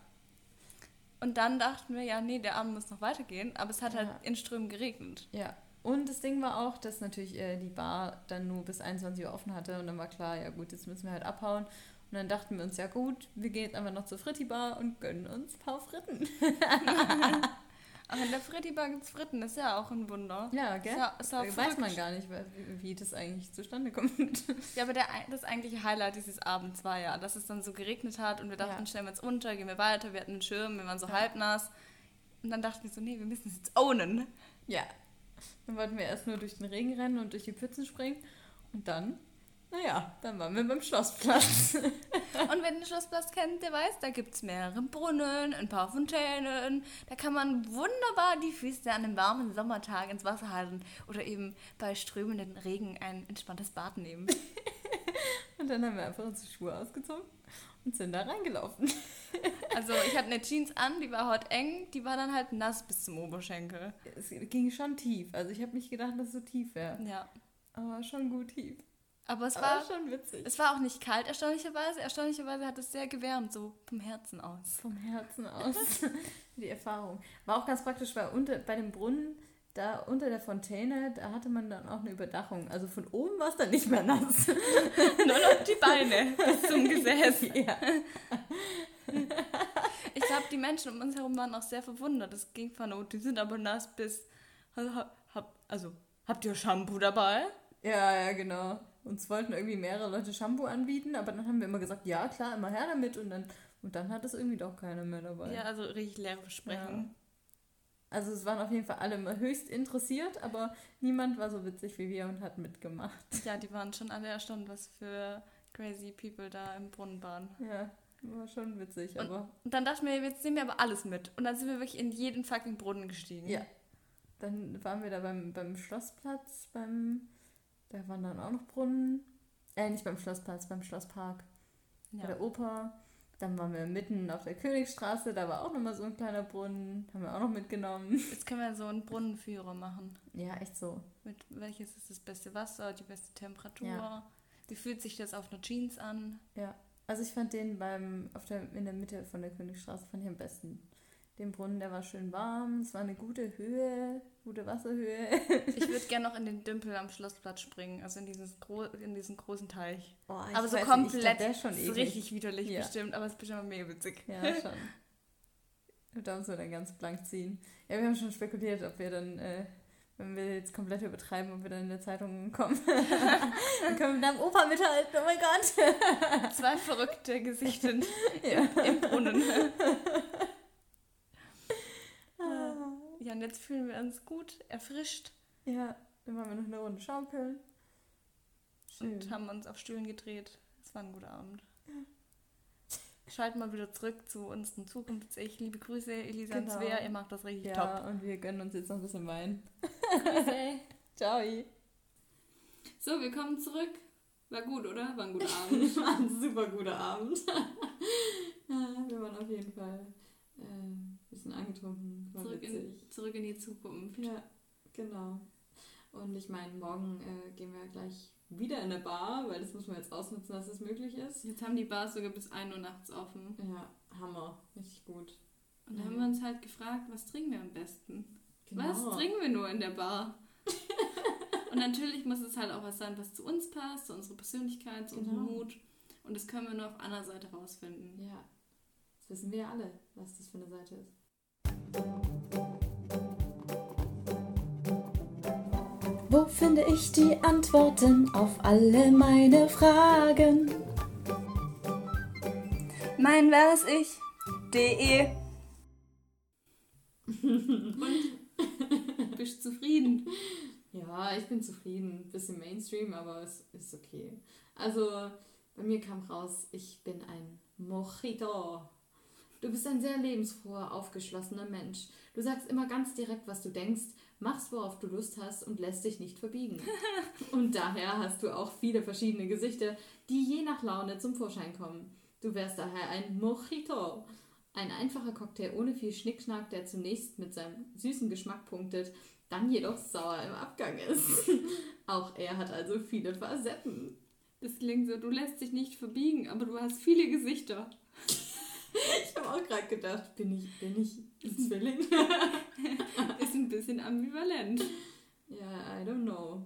Und dann dachten wir, ja, nee, der Abend muss noch weitergehen. Aber es hat halt Ja. in Strömen geregnet. Ja. Und das Ding war auch, dass natürlich äh, die Bar dann nur bis 21 Uhr offen hatte und dann war klar, ja gut, jetzt müssen wir halt abhauen. Und dann dachten wir uns, ja gut, wir gehen jetzt einfach noch zur Fritti-Bar und gönnen uns ein paar Fritten. Ach, in der Fritti-Bar gibt's Fritten, das ist ja auch ein Wunder. Ja, gell? Ja, ist auch Äh, Weiß man gar nicht, wie, wie das eigentlich zustande kommt. Ja, aber der, das eigentliche Highlight dieses Abends war ja, dass es dann so geregnet hat und wir dachten, Ja. stellen wir uns unter, gehen wir weiter, wir hatten einen Schirm, wir waren so Ja. halbnass. Und dann dachten wir so, nee, wir müssen es jetzt ownen. Ja. Dann wollten wir erst nur durch den Regen rennen und durch die Pfützen springen. Und dann, naja, dann waren wir beim Schlossplatz. Und wer den Schlossplatz kennt, der weiß, da gibt es mehrere Brunnen, ein paar Fontänen. Da kann man wunderbar die Füße an einem warmen Sommertag ins Wasser halten oder eben bei strömenden Regen ein entspanntes Bad nehmen. Und dann haben wir einfach unsere Schuhe ausgezogen und sind da reingelaufen. Also ich hatte eine Jeans an, die war heute eng, die war dann halt nass bis zum Oberschenkel. Es ging schon tief. Also ich habe nicht gedacht, dass es so tief wäre. Ja. Aber schon gut tief. Aber es Aber war, schon witzig. es war auch nicht kalt, erstaunlicherweise. Erstaunlicherweise hat es sehr gewärmt, so vom Herzen aus. Vom Herzen aus. Die Erfahrung. War auch ganz praktisch, weil unter, bei dem Brunnen, da unter der Fontäne, da hatte man dann auch eine Überdachung. Also von oben war es dann nicht mehr nass. Nur noch die Beine zum Gesäß. ja. Ich glaube, die Menschen um uns herum waren auch sehr verwundert. Es ging von, oh, die sind aber nass bis. Hab, hab, also, habt ihr Shampoo dabei? Ja, ja, genau. Uns wollten irgendwie mehrere Leute Shampoo anbieten, aber dann haben wir immer gesagt, ja, klar, immer her damit. Und dann, und dann hat es irgendwie doch keiner mehr dabei. Ja, also richtig leere Versprechen. Also es waren auf jeden Fall alle immer höchst interessiert, aber niemand war so witzig wie wir und hat mitgemacht. Ja, die waren schon alle erstaunt, was für crazy people da im Brunnen waren. Ja, war schon witzig, Und- aber Und dann dachten wir, jetzt nehmen wir aber alles mit. Und dann sind wir wirklich in jeden fucking Brunnen gestiegen. Ja. dann waren wir da beim, beim Schlossplatz, beim, da waren dann auch noch Brunnen. Äh, nicht beim Schlossplatz, beim Schlosspark, bei Ja. der Oper. Dann waren wir mitten auf der Königstraße, da war auch nochmal so ein kleiner Brunnen, haben wir auch noch mitgenommen. Jetzt können wir so einen Brunnenführer machen. Ja, echt so. Mit welches ist das beste Wasser, die beste Temperatur? Ja. Wie fühlt sich das auf einer Jeans an? Ja, also ich fand den beim, auf der, in der Mitte von der Königstraße fand ich am besten. Den Brunnen, der war schön warm, es war eine gute Höhe, gute Wasserhöhe. Ich würde gerne noch in den Dümpel am Schlossplatz springen, also in, dieses gro in diesen großen Teich. Oh, aber so nicht, komplett, ist schon ist richtig widerlich Ja. bestimmt, aber es ist bestimmt mega witzig. Ja, schon. Und da müssen wir dann ganz blank ziehen. Ja, wir haben schon spekuliert, ob wir dann, äh, wenn wir jetzt komplett übertreiben, ob wir dann in der Zeitung kommen. dann können wir mit deinem Opa mithalten, oh mein Gott. Zwei verrückte Gesichter Ja. im Brunnen. Ja, und jetzt fühlen wir uns gut, erfrischt Ja, dann machen wir noch eine Runde schaukeln. Schön. und haben uns auf Stühlen gedreht. Es war ein guter Abend. Schalten mal wieder zurück zu unserem Zukunfts-Ich. Liebe Grüße, Elisa und Genau. Svea, ihr macht das richtig Ja, und wir gönnen uns jetzt noch ein bisschen Wein. top. Grüße. Ciao. So, wir kommen zurück. War gut, oder? War ein guter Abend. War ein super guter Abend. Ja, wir waren auf jeden Fall äh, bisschen angetrunken. Zurück in, zurück in die Zukunft. Ja, genau. Und ich meine, morgen äh, gehen wir gleich wieder in eine Bar, weil das muss man jetzt ausnutzen, dass es möglich ist. Jetzt haben die Bars sogar bis 1 Uhr nachts offen. Ja, Hammer. Richtig gut. Und da Mhm. haben wir uns halt gefragt, was trinken wir am besten? Genau. Was trinken wir nur in der Bar? und natürlich muss es halt auch was sein, was zu uns passt, zu unserer Persönlichkeit, zu unserem Genau. Mut. Und das können wir nur auf einer Seite rausfinden. Ja, das wissen wir ja alle, was das für eine Seite ist. Wo finde ich die Antworten auf alle meine Fragen? Mein wahres Ich. De. Bist du zufrieden? Ja, ich bin zufrieden. Bisschen Mainstream, aber es ist okay. Also, bei mir kam raus, ich bin ein Mojito. Du bist ein sehr lebensfroher, aufgeschlossener Mensch. Du sagst immer ganz direkt, was du denkst, machst, worauf du Lust hast und lässt dich nicht verbiegen. Und daher hast du auch viele verschiedene Gesichter, die je nach Laune zum Vorschein kommen. Du wärst daher ein Mojito. Ein einfacher Cocktail ohne viel Schnickschnack, der zunächst mit seinem süßen Geschmack punktet, dann jedoch sauer im Abgang ist. Auch er hat also viele Facetten. Das klingt so, du lässt dich nicht verbiegen, aber du hast viele Gesichter. Ich habe auch gerade gedacht, bin ich, bin ich ein Zwilling? Ist ein bisschen ambivalent. Ja, I don't know.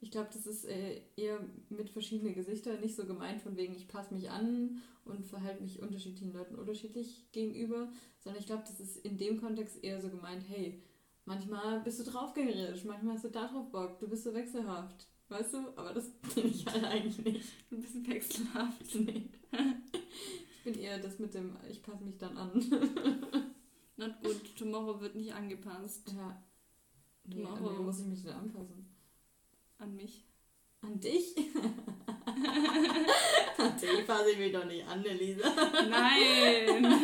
Ich glaube, das ist äh, eher mit verschiedenen Gesichtern nicht so gemeint, von wegen, ich passe mich an und verhalte mich unterschiedlichen Leuten unterschiedlich gegenüber, sondern ich glaube, das ist in dem Kontext eher so gemeint, hey, manchmal bist du draufgängerisch, manchmal hast du da drauf Bock, du bist so wechselhaft. Weißt du? Aber das bin ich halt eigentlich nicht. Du bist wechselhaft. Nee. Ich bin eher das mit dem, ich passe mich dann an. Not good, tomorrow wird nicht angepasst Ja. Nee, an wen muss ich mich denn anpassen? an mich. An dich? an dich passe ich mich doch nicht an, Elisa. Nein!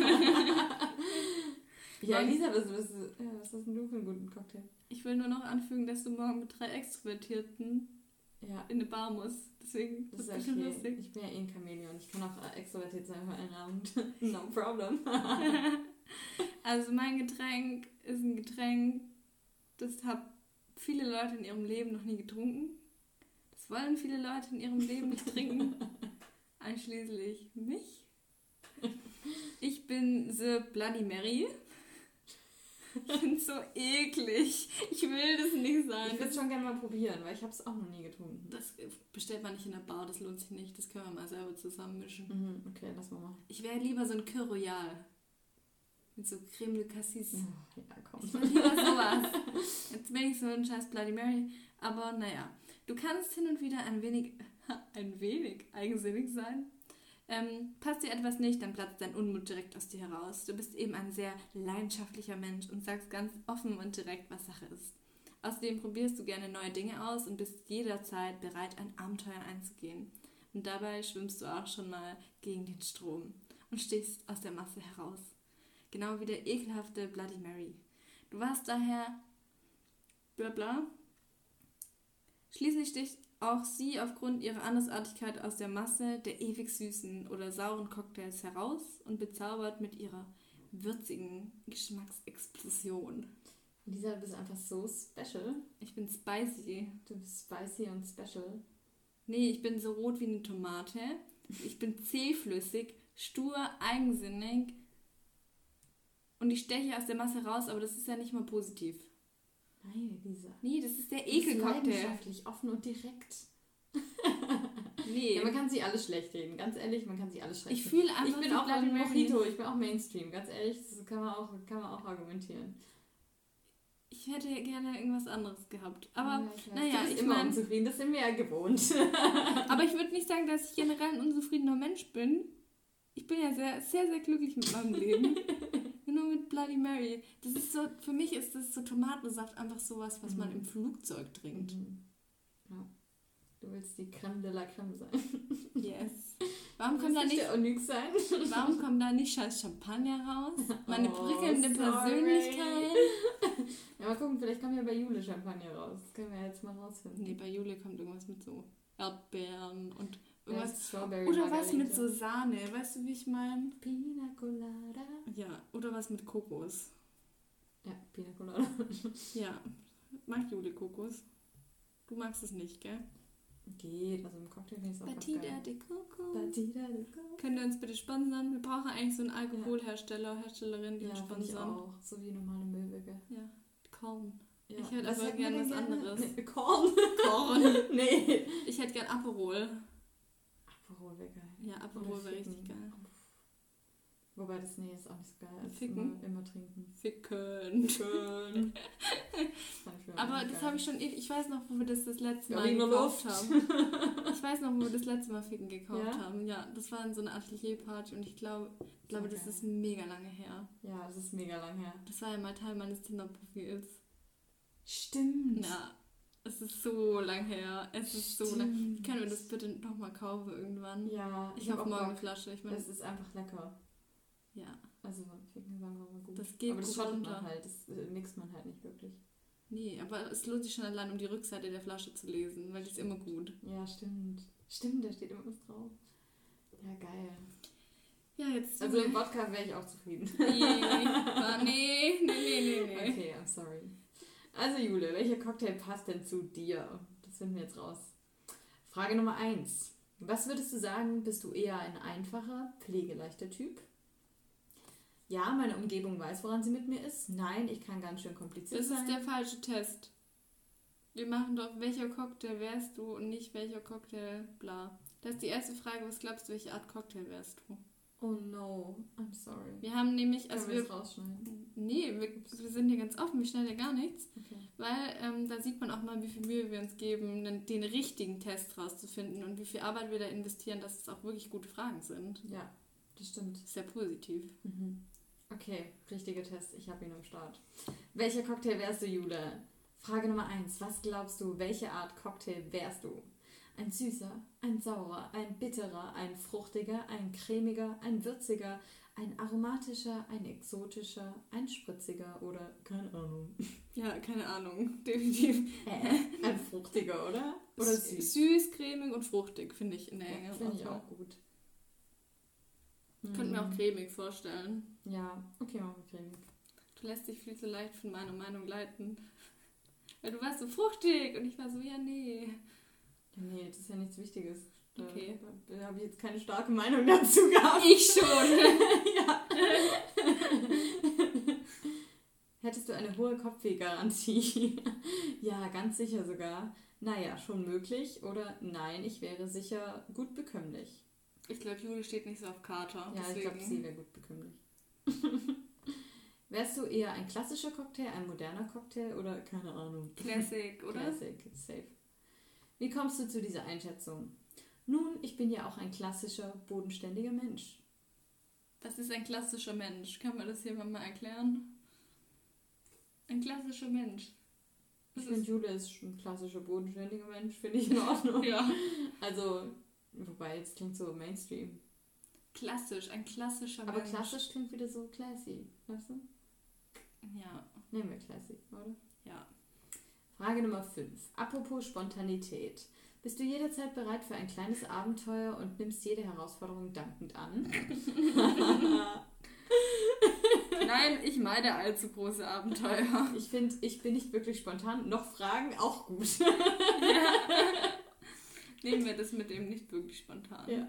Ja, Elisa, was, was, was hast denn du für einen guten Cocktail? Ich will nur noch anfügen, dass du morgen mit drei Extrovertierten Ja, in eine Bar musst. Deswegen das ist das okay. lustig. Ich bin ja eh ein Chamäleon. Ich kann auch extrovertiert sein für einen Abend. no problem. Also mein Getränk ist ein Getränk, das haben viele Leute in ihrem Leben noch nie getrunken. Das wollen viele Leute in ihrem Leben nicht trinken. Einschließlich mich. Ich bin The Bloody Mary. Ich finde es so eklig. Ich will das nicht Ich sein. würde es schon gerne mal probieren, weil ich habe es auch noch nie getrunken. Das bestellt man nicht in der Bar, das lohnt sich nicht. Das können wir mal selber zusammenmischen. Mhm, okay, lass mal machen. Ich wäre lieber so ein Kir Royal. Mit so Creme de Cassis. Ja, komm. Ich will lieber sowas. Jetzt bin ich so ein scheiß Bloody Mary. Aber naja, du kannst hin und wieder ein wenig, ein wenig eigensinnig sein. Ähm, passt dir etwas nicht, dann platzt dein Unmut direkt aus dir heraus. Du bist eben ein sehr leidenschaftlicher Mensch und sagst ganz offen und direkt, was Sache ist. Außerdem probierst du gerne neue Dinge aus und bist jederzeit bereit, ein Abenteuer einzugehen. Und dabei schwimmst du auch schon mal gegen den Strom und stehst aus der Masse heraus. Genau wie der ekelhafte Bloody Mary. Du warst daher bla bla. Schließlich auch sie aufgrund ihrer Andersartigkeit aus der Masse der ewig süßen oder sauren Cocktails heraus und bezaubert mit ihrer würzigen Geschmacksexplosion. Lisa, du bist einfach so special. Ich bin spicy. Du bist spicy und special. Nee, ich bin so rot wie eine Tomate. Ich bin zähflüssig, stur, eigensinnig. Und ich steche aus der Masse raus, aber das ist ja nicht mal positiv. Nein, Lisa. Nee, das ist der Ekelcocktail. leidenschaftlich, offen und direkt. Nee, Ja, man kann sie alle schlecht reden. Ganz ehrlich, man kann sie alle schlecht ich reden. fühle einfach Ich bin auch ein. Mojito, ich bin auch Mainstream. Ganz ehrlich, das kann man auch, kann man auch argumentieren. Ich hätte gerne irgendwas anderes gehabt. Aber, Ja, naja, ich immer mein- unzufrieden, das sind wir ja gewohnt. aber ich würde nicht sagen, dass ich generell ein unzufriedener Mensch bin. Ich bin ja sehr, sehr, sehr glücklich mit meinem Leben. Nur mit Bloody Mary. Das ist so, für mich ist das so Tomatensaft einfach sowas, was man Mhm. im Flugzeug trinkt. Ja. Du willst die Creme de la Creme sein. Yes. Warum kommt da nicht, sein? warum kommt da nicht scheiß Champagner raus? Meine Oh, prickelnde sorry. Persönlichkeit. Ja, mal gucken, vielleicht kommt ja bei Jule Champagner raus. Das können wir jetzt mal rausfinden. Nee, bei Jule kommt irgendwas mit so Erdbeeren und irgendwas. Strawberry Oder was mit Margarita. so Sahne, weißt du, wie ich meine? Pina Colada. Ja, oder was mit Kokos. Ja, Pina Colada. Ja, mag Jule Kokos. Du magst es nicht, gell? Geht, also im Cocktail finde ich es auch Batida de Coco. Batida de Coco. Könnt ihr uns bitte sponsern? Wir brauchen eigentlich so einen Alkoholhersteller, Herstellerin, die Ja, uns finde ich sponsern. auch. So wie normale Möwege. Ja, Korn. Ja. Ich hätte aber gern was anderes. Nee, Korn. Korn. nee. Ich hätte gern Aperol. Aperol wäre geil. Ja, Aperol wäre richtig Ficken. geil. Wobei das, nee, ist auch nicht so geil. Also Ficken? Immer, immer trinken. Ficken. Ich Aber das habe ich schon, ewig- ich weiß noch, wo wir das das letzte Mal gekauft Luft. haben. Ich weiß noch, wo wir das letzte Mal Ficken gekauft Ja? haben. Ja, das war in so einer Atelierparty und ich glaube, ich glaube, Sehr das ist mega lange her. Ja, das ist mega lang her. Das war ja mal Teil meines Tinder-Profils. Stimmt. Ja, es ist so lang her. Es ist so lang. Können wir das bitte nochmal kaufen irgendwann? Ja, Ich hab hoffe auch morgen eine. Flasche. Ich meine, Das ist einfach lecker. ja. Also, Ficken ist einfach mal gut. Das geht Aber das runter. man halt. Das äh, mixt man halt nicht wirklich. Nee, aber es lohnt sich schon allein, um die Rückseite der Flasche zu lesen, weil die ist immer gut. Ja, stimmt. Stimmt, da steht immer was drauf. Ja, geil. Ja, jetzt. Also im Wodka wäre ich auch zufrieden. nee, Also Jule, welcher Cocktail passt denn zu dir? Das finden wir jetzt raus. Frage Nummer 1. Was würdest du sagen, bist du eher ein einfacher, pflegeleichter Typ? Ja, meine Umgebung weiß, woran sie mit mir ist. Nein, ich kann ganz schön kompliziert Das sein. ist der falsche Test. Wir machen doch, welcher Cocktail wärst du und nicht welcher Cocktail, bla. Das ist die erste Frage, was glaubst du, welche Art Cocktail wärst du? Oh no, I'm sorry. Wir haben nämlich, also Können wir rausschneiden? nee, wir, wir sind hier ganz offen, wir schneiden ja gar nichts, Okay. weil ähm, da sieht man auch mal, wie viel Mühe wir uns geben, den, den richtigen Test rauszufinden und wie viel Arbeit wir da investieren, dass es auch wirklich gute Fragen sind. Ja, das stimmt. Sehr positiv. Mhm. Okay, richtiger Test. Ich habe ihn am Start. Welcher Cocktail wärst du, Jule? Frage Nummer 1. Was glaubst du, welche Art Cocktail wärst du? Ein süßer, ein saurer, ein bitterer, ein fruchtiger, ein cremiger, ein würziger, ein aromatischer, ein exotischer, ein spritziger oder keine Ahnung. Ja, keine Ahnung, definitiv. Äh, ein fruchtiger, oder? Oder süß? Süß, cremig und fruchtig, finde ich in der Ja, engeren Finde ich auch gut. Ich könnte mir auch Hm. cremig vorstellen. Ja, okay, machen wir cremig. Du lässt dich viel zu leicht von meiner Meinung leiten. Weil du warst so fruchtig und ich war so, ja, nee. Nee, das ist ja nichts Wichtiges. Da, Okay. Da, da habe ich jetzt keine starke Meinung dazu gehabt. Ich schon. ja. Hättest du eine hohe Kopfwehgarantie? ja, ganz sicher sogar. Naja, schon möglich. Oder nein, ich wäre sicher gut bekömmlich. Ich glaube, Juli steht nicht so auf Kater. Ja, ich deswegen. glaube, sie wäre gut bekömmlich. Wärst du eher ein klassischer Cocktail, ein moderner Cocktail oder keine Ahnung? Classic, oder? Classic, safe. Wie kommst du zu dieser Einschätzung? Nun, ich bin ja auch ein klassischer, bodenständiger Mensch. Was ist ein klassischer Mensch? Kann man das hier mal erklären? Ein klassischer Mensch. Ich Das finde, ist, Jule ist ein klassischer, bodenständiger Mensch, finde ich in Ordnung. ja. Also, wobei, es klingt so Mainstream. Klassisch, ein klassischer Aber Mensch. klassisch klingt wieder so classy, weißt du? Ja, Nehmen wir classy, oder? ja. Frage Nummer 5. Apropos Spontanität. Bist du jederzeit bereit für ein kleines Abenteuer und nimmst jede Herausforderung dankend an? Nein, ich meide allzu große Abenteuer. Ich finde, ich bin nicht wirklich spontan. Noch Fragen, auch gut. Nehmen wir das mit dem nicht wirklich spontan. Ja.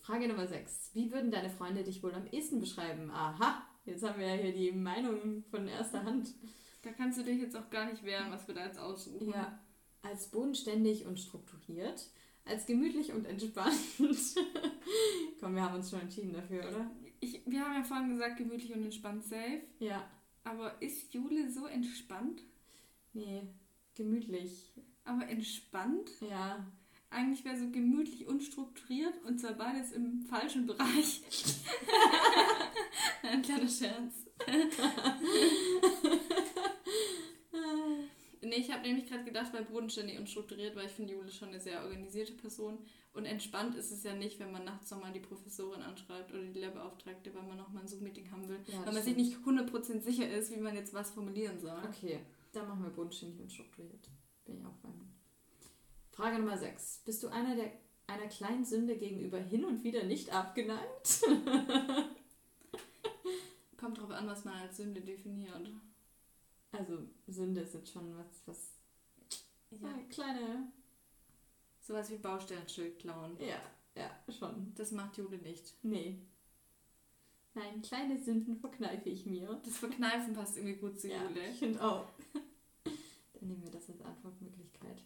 Frage Nummer 6. Wie würden deine Freunde dich wohl am ehesten beschreiben? Aha, jetzt haben wir ja hier die Meinung von erster Hand. Da kannst du dich jetzt auch gar nicht wehren, was wir da jetzt aussuchen. Ja, als bodenständig und strukturiert, als gemütlich und entspannt. Komm, wir haben uns schon entschieden dafür, oder? Ich, wir haben ja vorhin gesagt, gemütlich und entspannt safe. Ja. Aber ist Jule so entspannt? Nee, gemütlich. Aber entspannt? Ja. Eigentlich wäre so gemütlich und strukturiert und zwar beides im falschen Bereich. Ein kleiner Scherz. Nee, ich habe nämlich gerade gedacht, bei bodenständig und strukturiert, weil ich finde Jule schon eine sehr organisierte Person. Und entspannt ist es ja nicht, wenn man nachts nochmal die Professorin anschreibt oder die Lehrbeauftragte, weil man nochmal ein Zoom-Meeting haben will. Ja, weil man sich nicht 100% sicher ist, wie man jetzt was formulieren soll. Okay, dann machen wir bodenständig und strukturiert. Bin ich auch bei. Frage Nummer 6. Bist du einer der einer kleinen Sünde gegenüber hin und wieder nicht abgeneigt? Kommt drauf an, was man als Sünde definiert. Also Sünde sind schon was, was Ja. ja. kleine. Sowas wie Baustellenschild klauen. Ja, ja, schon. Das macht Jule nicht. Nee. Nein, kleine Sünden verkneife ich mir. Das Verkneifen passt irgendwie gut zu Ja, Jule. ich finde auch. Dann nehmen wir das als Antwortmöglichkeit.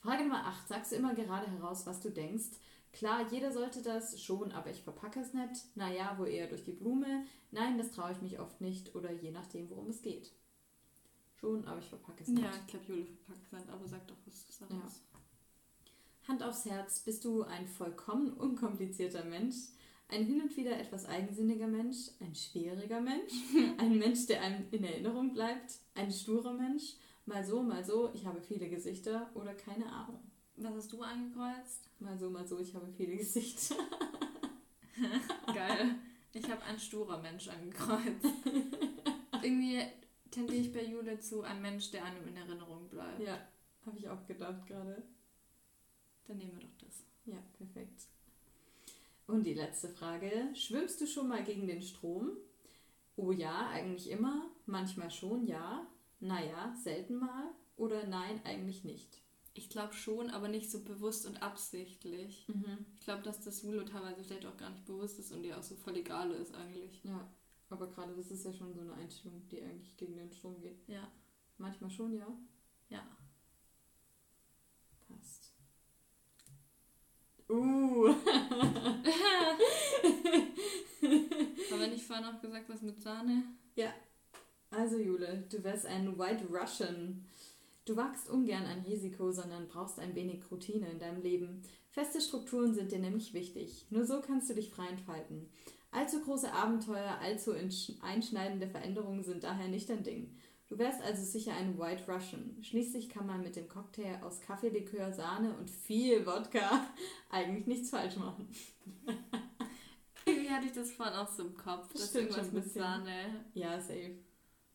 Frage Nummer 8. Sagst du immer gerade heraus, was du denkst? Klar, jeder sollte das schon, aber ich verpacke es nicht. Naja, wo eher durch die Blume. Nein, das traue ich mich oft nicht oder je nachdem, worum es geht. Schon, aber ich verpacke es nicht. Ja, ich glaube, Jule verpackt sind, aber sag doch was Ja. anderes. Hand aufs Herz, bist du ein vollkommen unkomplizierter Mensch? Ein hin und wieder etwas eigensinniger Mensch? Ein schwieriger Mensch? Ein Mensch, der einem in Erinnerung bleibt? Ein sturer Mensch? Mal so, mal so, ich habe viele Gesichter oder keine Ahnung. Was hast du angekreuzt? Mal so, mal so, ich habe viele Gesichter. Geil. Ich habe ein sturer Mensch angekreuzt. Irgendwie tendiere ich bei Jule zu ein Mensch, der einem in Erinnerung bleibt. Ja, habe ich auch gedacht gerade. Dann nehmen wir doch das. Ja, perfekt. Und die letzte Frage. Schwimmst du schon mal gegen den Strom? Oh ja, eigentlich immer. Manchmal schon, ja. Naja, selten mal. Oder nein, eigentlich nicht. Ich glaube schon, aber nicht so bewusst und absichtlich. Ich glaube, dass das Jule teilweise vielleicht auch gar nicht bewusst ist und ihr auch so voll egal ist eigentlich. Ja, aber gerade das ist ja schon so eine Einstellung, die eigentlich gegen den Strom geht. Ja. Manchmal schon, ja. Ja. Passt. Uh. Haben wir nicht vorhin auch gesagt, was mit Sahne? Also Jule, du wärst ein White Russian. Du wagst ungern ein Risiko, sondern brauchst ein wenig Routine in deinem Leben. Feste Strukturen sind dir nämlich wichtig. Nur so kannst du dich frei entfalten. Allzu große Abenteuer, allzu einschneidende Veränderungen sind daher nicht dein Ding. Du wärst also sicher ein White Russian. Schließlich kann man mit dem Cocktail aus Kaffeelikör, Sahne und viel Wodka eigentlich nichts falsch machen. Irgendwie hatte ich das vorhin auch so im Kopf. Das stimmt irgendwas schon mit. Sahne. Ja, safe.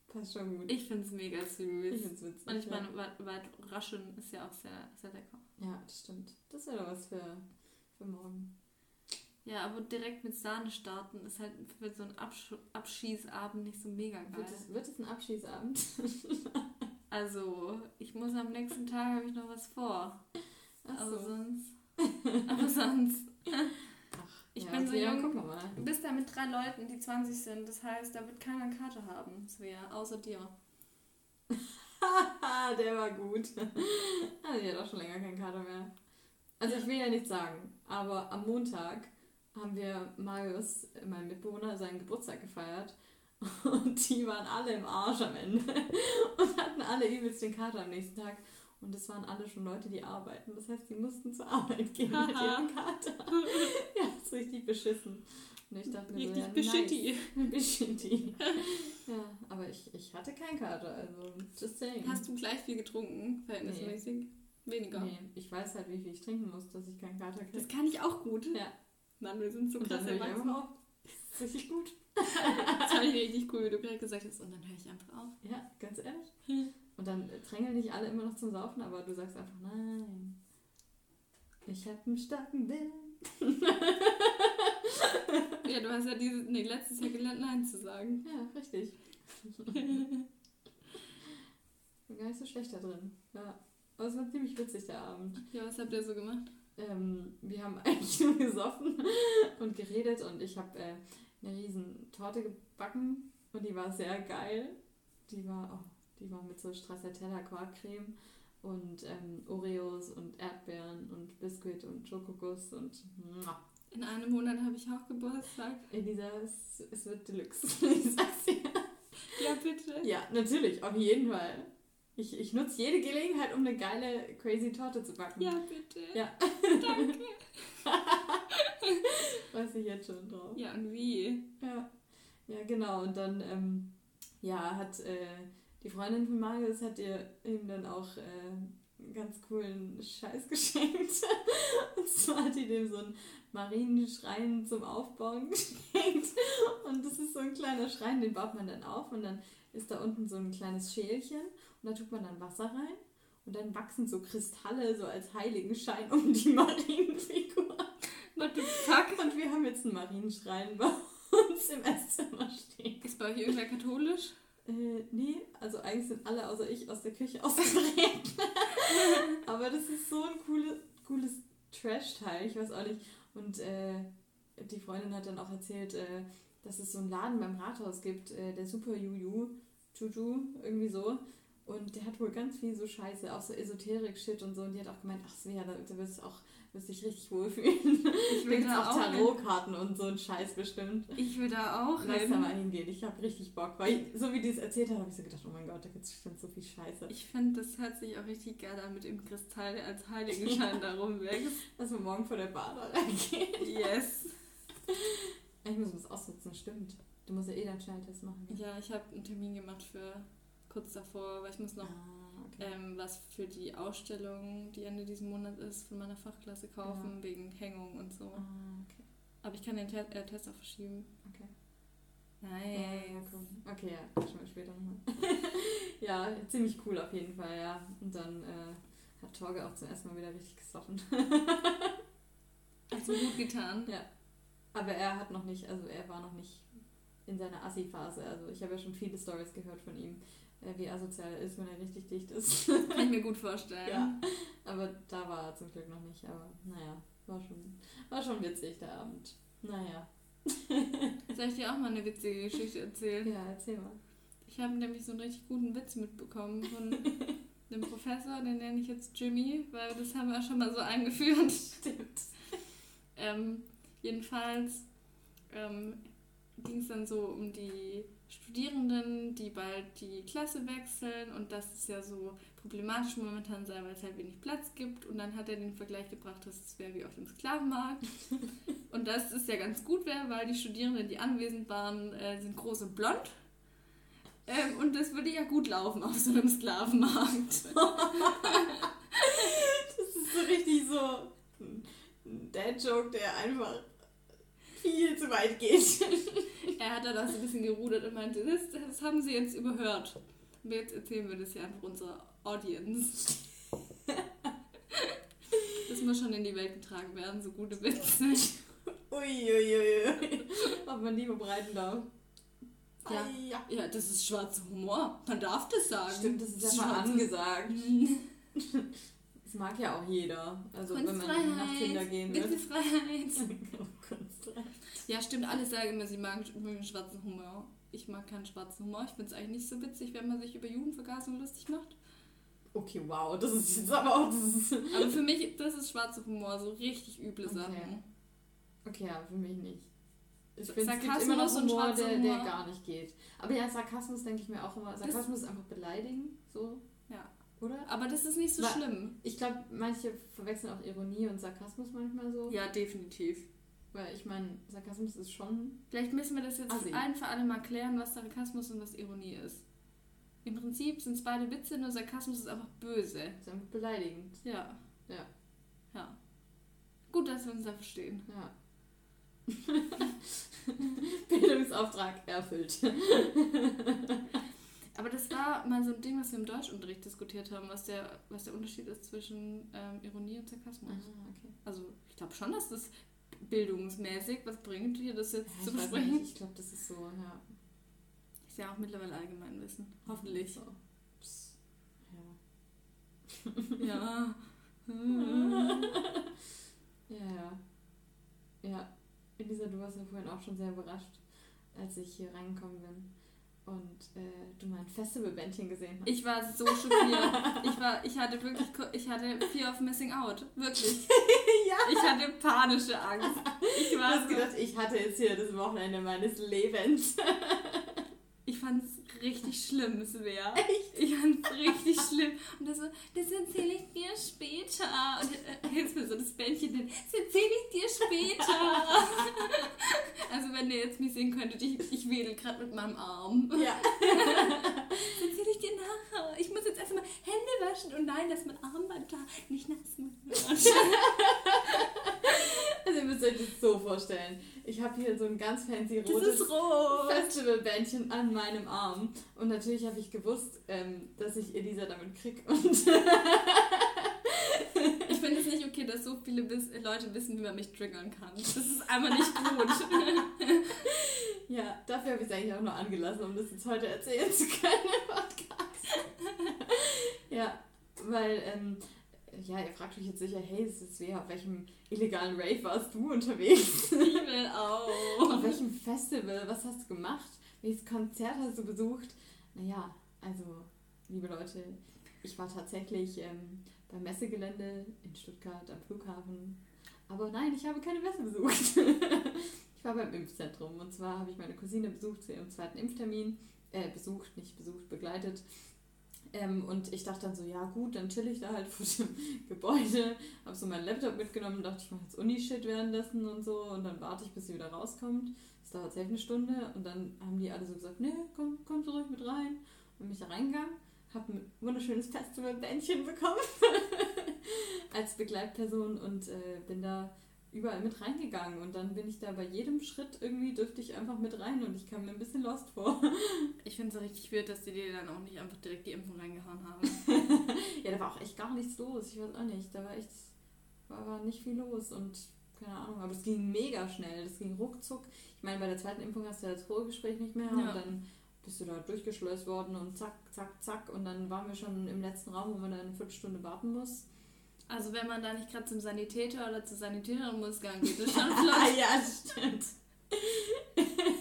Passt schon gut. Ich finde es mega Ich süß. find's witzig. Und ich ja. meine, White White Russian ist ja auch sehr, sehr lecker. Ja, das stimmt. Das wäre doch was für, für morgen. Ja, aber direkt mit Sahne starten ist halt für so einen Absch Abschießabend nicht so mega geil. Wird es, wird es ein Abschießabend? Also, ich muss am nächsten Tag habe ich noch was vor. Ach aber so. sonst. aber sonst. Ach, Ich ja. Ich bin so jung. gucken wir mal. Du bist da mit drei Leuten, die 20 sind. Das heißt, da wird keiner eine Karte haben, Svea, außer dir. Der war gut. Also, die hat auch schon länger keinen Kater mehr. Also, ich will ja nichts sagen, aber am Montag haben wir Marius, mein Mitbewohner, seinen Geburtstag gefeiert. Und die waren alle im Arsch am Ende. Und hatten alle übelst den Kater am nächsten Tag. Und das waren alle schon Leute, die arbeiten. Das heißt, die mussten zur Arbeit gehen mit ihrem Kater. Ja, das ist richtig beschissen. Und ich dachte mir so, Richtig ja, beschitti. Nice. Beschitti. Ja, aber ich, ich hatte keinen Kater, also just saying. Hast du gleich viel getrunken, verhältnismäßig? Weniger. Nee, ich weiß halt, wie viel ich trinken muss, dass ich keinen Kater kriege. Das kann ich auch gut. Ja. Mann, wir sind so krass höre ich erwachsen. auf. Das ist richtig gut. Das fand ich richtig cool, wie du gerade gesagt hast. Und dann höre ich einfach auf. Ja, ganz ehrlich. Und dann äh, drängeln dich alle immer noch zum Saufen, aber du sagst einfach, nein. Ich habe einen starken Willen. Ja, du hast ja dieses, nee, letztes Jahr gelernt, Nein zu sagen. Ja, richtig. Bin gar nicht so schlecht da drin. Ja. Aber es war ziemlich witzig, der Abend. Ja, was habt ihr so gemacht? Ähm, wir haben eigentlich nur gesoffen und geredet und ich habe äh, eine riesen Torte gebacken und die war sehr geil. Die war, oh, die war mit so Stracciatella Quarkcreme und ähm, Oreos und Erdbeeren und Biskuit und Schokoguss und muah. In einem Monat habe ich auch Geburtstag. Elisa, es, es wird Deluxe. Ich sag's dir. Ja, bitte. Ja, natürlich, auf jeden Fall. Ich, ich nutze jede Gelegenheit, um eine geile, crazy Torte zu backen. Ja, bitte. Ja. Danke. Weiß ich jetzt schon drauf. Ja, und wie? Ja, ja genau. Und dann ähm, ja, hat äh, die Freundin von Marius hat ihr ihm dann auch äh, einen ganz coolen Scheiß geschenkt. Und zwar hat die dem so einen Marienschrein zum Aufbauen geschenkt. Und das ist so ein kleiner Schrein, den baut man dann auf und dann ist da unten so ein kleines Schälchen und da tut man dann Wasser rein. Und dann wachsen so Kristalle so als Heiligenschein um die Marienfigur. What the fuck? Und wir haben jetzt einen Marienschrein bei uns im Esszimmer stehen. Ist bei euch irgendwer katholisch? Äh, nee, also eigentlich sind alle außer ich aus der Küche ausgetreten. Aber das ist so ein coole, cooles Trash-Teil, ich weiß auch nicht. Und äh, die Freundin hat dann auch erzählt, äh, dass es so einen Laden beim Rathaus gibt, äh, der Super Juju, Juju, irgendwie so. Und der hat wohl ganz viel so Scheiße, auch so Esoterik-Shit und so. Und die hat auch gemeint, ach Svea, da, da wirst du auch wirst dich richtig wohlfühlen. Ich will gibt's da auch hin. Tarotkarten und so ein Scheiß bestimmt. Ich will da auch Lass da mal hin. hingehen. Ich habe richtig Bock. Weil ich, so wie die es erzählt hat, habe ich so gedacht, oh mein Gott, da gibt es bestimmt so viel Scheiße. Ich finde, das hört sich auch richtig geil an mit dem Kristall, der als Heiligenschein da rumwächst. Dass wir morgen vor der Bar da reingehen. Yes. Ich muss das ausnutzen, stimmt. Du musst ja eh deinen Schnelltest machen. Ja, ich habe einen Termin gemacht für kurz davor, weil ich muss noch Ah, okay. ähm, was für die Ausstellung, die Ende diesen Monat ist, von meiner Fachklasse kaufen, wegen Hängung und so. Ah, okay. Aber ich kann den Te äh, Test auch verschieben. Okay. Nein. Ja, cool. Okay, ja, quatschen wir später nochmal. ja, ziemlich cool auf jeden Fall, ja. Und dann äh, hat Torge auch zum ersten Mal wieder richtig gesoffen. Hat so gut getan. Ja. Aber er hat noch nicht, also er war noch nicht in seiner Assi-Phase. Also ich habe ja schon viele Stories gehört von ihm, wie asozial er ist, wenn er richtig dicht ist. Kann ich mir gut vorstellen. ja. Aber da war er zum Glück noch nicht. Aber naja, war schon, war schon witzig der Abend. Naja. Soll ich dir auch mal eine witzige Geschichte erzählen? Ja, erzähl mal. Ich habe nämlich so einen richtig guten Witz mitbekommen von einem Professor, den nenne ich jetzt Jimmy, weil das haben wir schon mal so eingeführt. Stimmt. Ähm, jedenfalls ähm, ging es dann so um die Studierenden, die bald die Klasse wechseln und das ist ja so problematisch momentan sei, weil es halt wenig Platz gibt. Und dann hat er den Vergleich gebracht, dass es wäre wie auf dem Sklavenmarkt. Und das ist ja ganz gut wäre, weil die Studierenden, die anwesend waren, äh, sind groß und blond. Ähm, und das würde ja gut laufen auf so einem Sklavenmarkt. Das ist so richtig so ein Dad-Joke, der einfach viel zu weit geht. Er hat dann auch so ein bisschen gerudert und meinte, das, das haben sie jetzt überhört. Und jetzt erzählen wir das ja einfach unserer Audience. Das muss schon in die Welt getragen werden, so gute Witze. Uiuiui. Ob man die verbreiten darf. Ja. Ei, ja. Ja, das ist schwarzer Humor. Man darf das sagen. Stimmt, das ist ja Das mal angesagt. Das mag ja auch jeder. Also wenn man nach Tinder gehen will. Kunstfreiheit. Ja, stimmt, alle sagen immer, sie mögen, mögen schwarzen Humor. Ich mag keinen schwarzen Humor. Ich finde es eigentlich nicht so witzig, wenn man sich über Jugendvergasung lustig macht. Okay, wow, das ist jetzt aber auch. Das Aber für mich, das ist schwarzer Humor, so richtig üble Okay. Sachen. okay, ja, für mich nicht. Ich finde, es gibt immer noch und Humor, schwarzer der, der gar nicht geht. Aber ja, Sarkasmus denke ich mir auch immer. Sarkasmus ist einfach beleidigen, so. Ja. Oder? Aber das ist nicht so Wa- schlimm. Ich glaube, manche verwechseln auch Ironie und Sarkasmus manchmal so. Ja, definitiv. Weil ich meine, Sarkasmus ist schon. Vielleicht müssen wir das jetzt Assi. ein für alle mal klären, was Sarkasmus und was Ironie ist. Im Prinzip sind es beide Witze, nur Sarkasmus ist einfach böse. Ist einfach beleidigend. Ja. Ja. Ja. Gut, dass wir uns da verstehen. Ja. Bildungsauftrag erfüllt. Aber das war mal so ein Ding, was wir im Deutschunterricht diskutiert haben, was der, was der Unterschied ist zwischen ähm, Ironie und Sarkasmus. Ah, okay. Also ich glaube schon, dass das bildungsmäßig was bringt, hier das jetzt Ja, zu ich besprechen. nicht, ich glaube, das ist so, ja. Ist ja auch mittlerweile Allgemeinwissen. Hoffentlich. So. Psst. Ja. Ja. Ja, ja. Ja. Elisa, du warst ja vorhin auch schon sehr überrascht, als ich hier reingekommen bin und äh, du mein Festivalbändchen gesehen hast. Ich war so schockiert. Ich war, ich hatte wirklich, ich hatte Fear of Missing Out. Wirklich. ja. Ich hatte panische Angst. Ich Du war hast so, gedacht, ich hatte jetzt hier das Wochenende meines Lebens. ich fand es richtig schlimm, Svea. Ich fand es richtig schlimm. Und das so, das erzähle ich dir später. Und äh, hältst mir so das Bändchen hin, das erzähle ich dir später. Also wenn ihr jetzt mich sehen könntet, ich, ich wedel gerade mit meinem Arm. Ja. Das erzähle ich dir nachher. Ich muss jetzt erstmal Hände waschen. Und nein, dass mein Armband da nicht nass wird. Also ihr müsst euch das so vorstellen. Ich habe hier so ein ganz fancy rotes rot. Festivalbändchen an meinem Arm. Und natürlich habe ich gewusst, ähm, dass ich Elisa damit krieg. Und Ich finde es nicht okay, dass so viele Leute wissen, wie man mich triggern kann. Das ist einfach nicht gut. ja, dafür habe ich es eigentlich auch nur angelassen, um das jetzt heute erzählen zu können im Podcast. ja, weil, ähm, ja, ihr fragt euch jetzt sicher, hey, das ist wer, auf welchem illegalen Rave warst du unterwegs? Ich will auch. auf welchem Festival? Was hast du gemacht? Welches Konzert hast du besucht? Naja, also, liebe Leute, ich war tatsächlich ähm, beim Messegelände in Stuttgart am Flughafen. Aber nein, ich habe keine Messe besucht. ich war beim Impfzentrum. Und zwar habe ich meine Cousine besucht zu ihrem zweiten Impftermin. Äh, besucht, nicht besucht, begleitet. Ähm, und ich dachte dann so, ja gut, dann chill ich da halt vor dem Gebäude. Habe so meinen Laptop mitgenommen, dachte ich mache jetzt Uni-Shit währenddessen und so. Und dann warte ich, bis sie wieder rauskommt. Das dauert safe eine Stunde. Und dann haben die alle so gesagt, nee, komm, komm ruhig mit rein. Und bin ich da reingegangen, habe ein wunderschönes Festivalbändchen bekommen als Begleitperson und äh, bin da überall mit reingegangen. Und dann bin ich da bei jedem Schritt irgendwie, dürfte ich einfach mit rein und ich kam mir ein bisschen lost vor. Ich finde es richtig weird, dass die dir dann auch nicht einfach direkt die Impfung reingehauen haben. ja, da war auch echt gar nichts los. Ich weiß auch nicht. Da war echt, war, war nicht viel los und keine Ahnung. Aber es ging mega schnell. Das ging ruckzuck. Ich meine, bei der zweiten Impfung hast du ja das Vorgespräch nicht mehr Ja. und dann bist du da durchgeschleust worden und zack, zack, zack. Und dann waren wir schon im letzten Raum, wo man dann eine Viertelstunde warten muss. Also wenn man da nicht gerade zum Sanitäter oder zur Sanitäterin muss, dann geht das schon flott. ja, stimmt.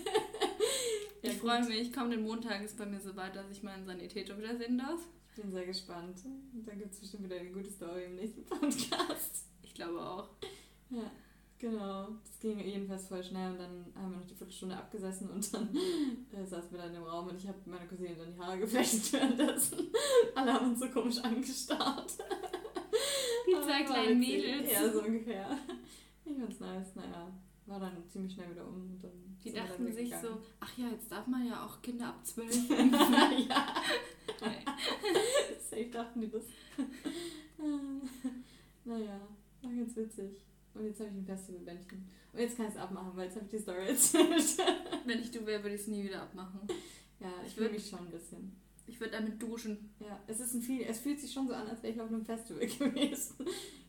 Ich freue mich, kommenden Montag ist bei mir so weit, dass ich meinen Sanitäter wiedersehen darf. Ich bin sehr gespannt. Und dann gibt es bestimmt wieder eine gute Story im nächsten Podcast. Ich glaube auch. Ja, genau. Das ging jedenfalls voll schnell und dann haben wir noch die Viertelstunde abgesessen und dann äh, saßen wir dann im Raum und ich habe meine Cousine dann die Haare geflecht währenddessen. Alle haben uns so komisch angestarrt. Die zwei kleinen. Mädels. Ja, so ungefähr. Ich fand's nice. Naja, war dann ziemlich schnell wieder um. Dann Die dachten sich so, ach ja, jetzt darf man ja auch Kinder ab 12. ja, safe dachten die das. naja, war ganz witzig. Und jetzt habe ich ein Festivalbändchen. Und jetzt kann ich es abmachen, weil jetzt habe ich die Story erzählt. Wenn ich du wäre, würde ich es nie wieder abmachen. ja, ich Ich fühle würd- mich schon ein bisschen. Ich würde damit duschen. Ja, es ist ein viel, es fühlt sich schon so an, als wäre ich auf einem Festival gewesen.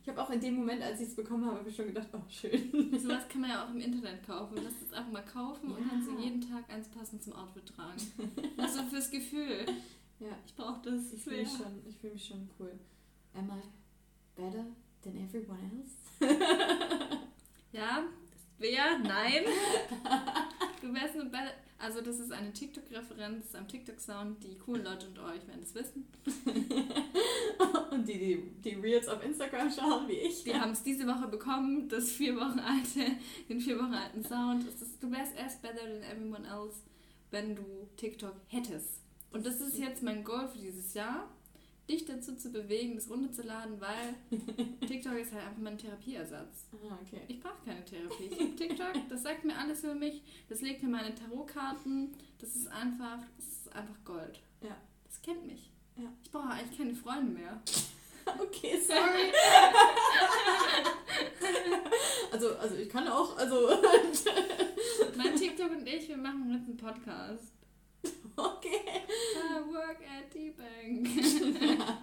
Ich habe auch in dem Moment, als ich es bekommen habe, habe ich schon gedacht, oh schön. Sowas kann man ja auch im Internet kaufen. Lass es einfach mal kaufen und Ja. kannst du jeden Tag eins passend zum Outfit tragen. Also fürs Gefühl. Ja, Ich brauche das ich fühle mich schon, ich fühle mich schon cool. Am I better than everyone else? Ja, wer? Nein. Du wärst eine Belle. Also, das ist eine TikTok-Referenz am TikTok-Sound. Die coolen Leute unter euch werden es wissen. Und die, die, die Reels auf Instagram schauen, wie ich. Die haben es diese Woche bekommen, das vier Wochen alte, den vier Wochen alten Sound. Ist, du wärst erst better than everyone else, wenn du TikTok hättest. Und das ist jetzt mein Goal für dieses Jahr, dich dazu zu bewegen, das runterzuladen, weil TikTok ist halt einfach mein Therapieersatz. Ah, okay. Ich brauche keine Therapie. Ich liebe TikTok, das sagt mir alles über mich, das legt mir meine Tarotkarten, das ist einfach, das ist einfach Gold. Ja. Das kennt mich. Ja. Ich brauche eigentlich keine Freunde mehr. Okay, sorry. also, also ich kann auch, also Mein TikTok und ich, wir machen jetzt einen Podcast. okay. I work at the bank.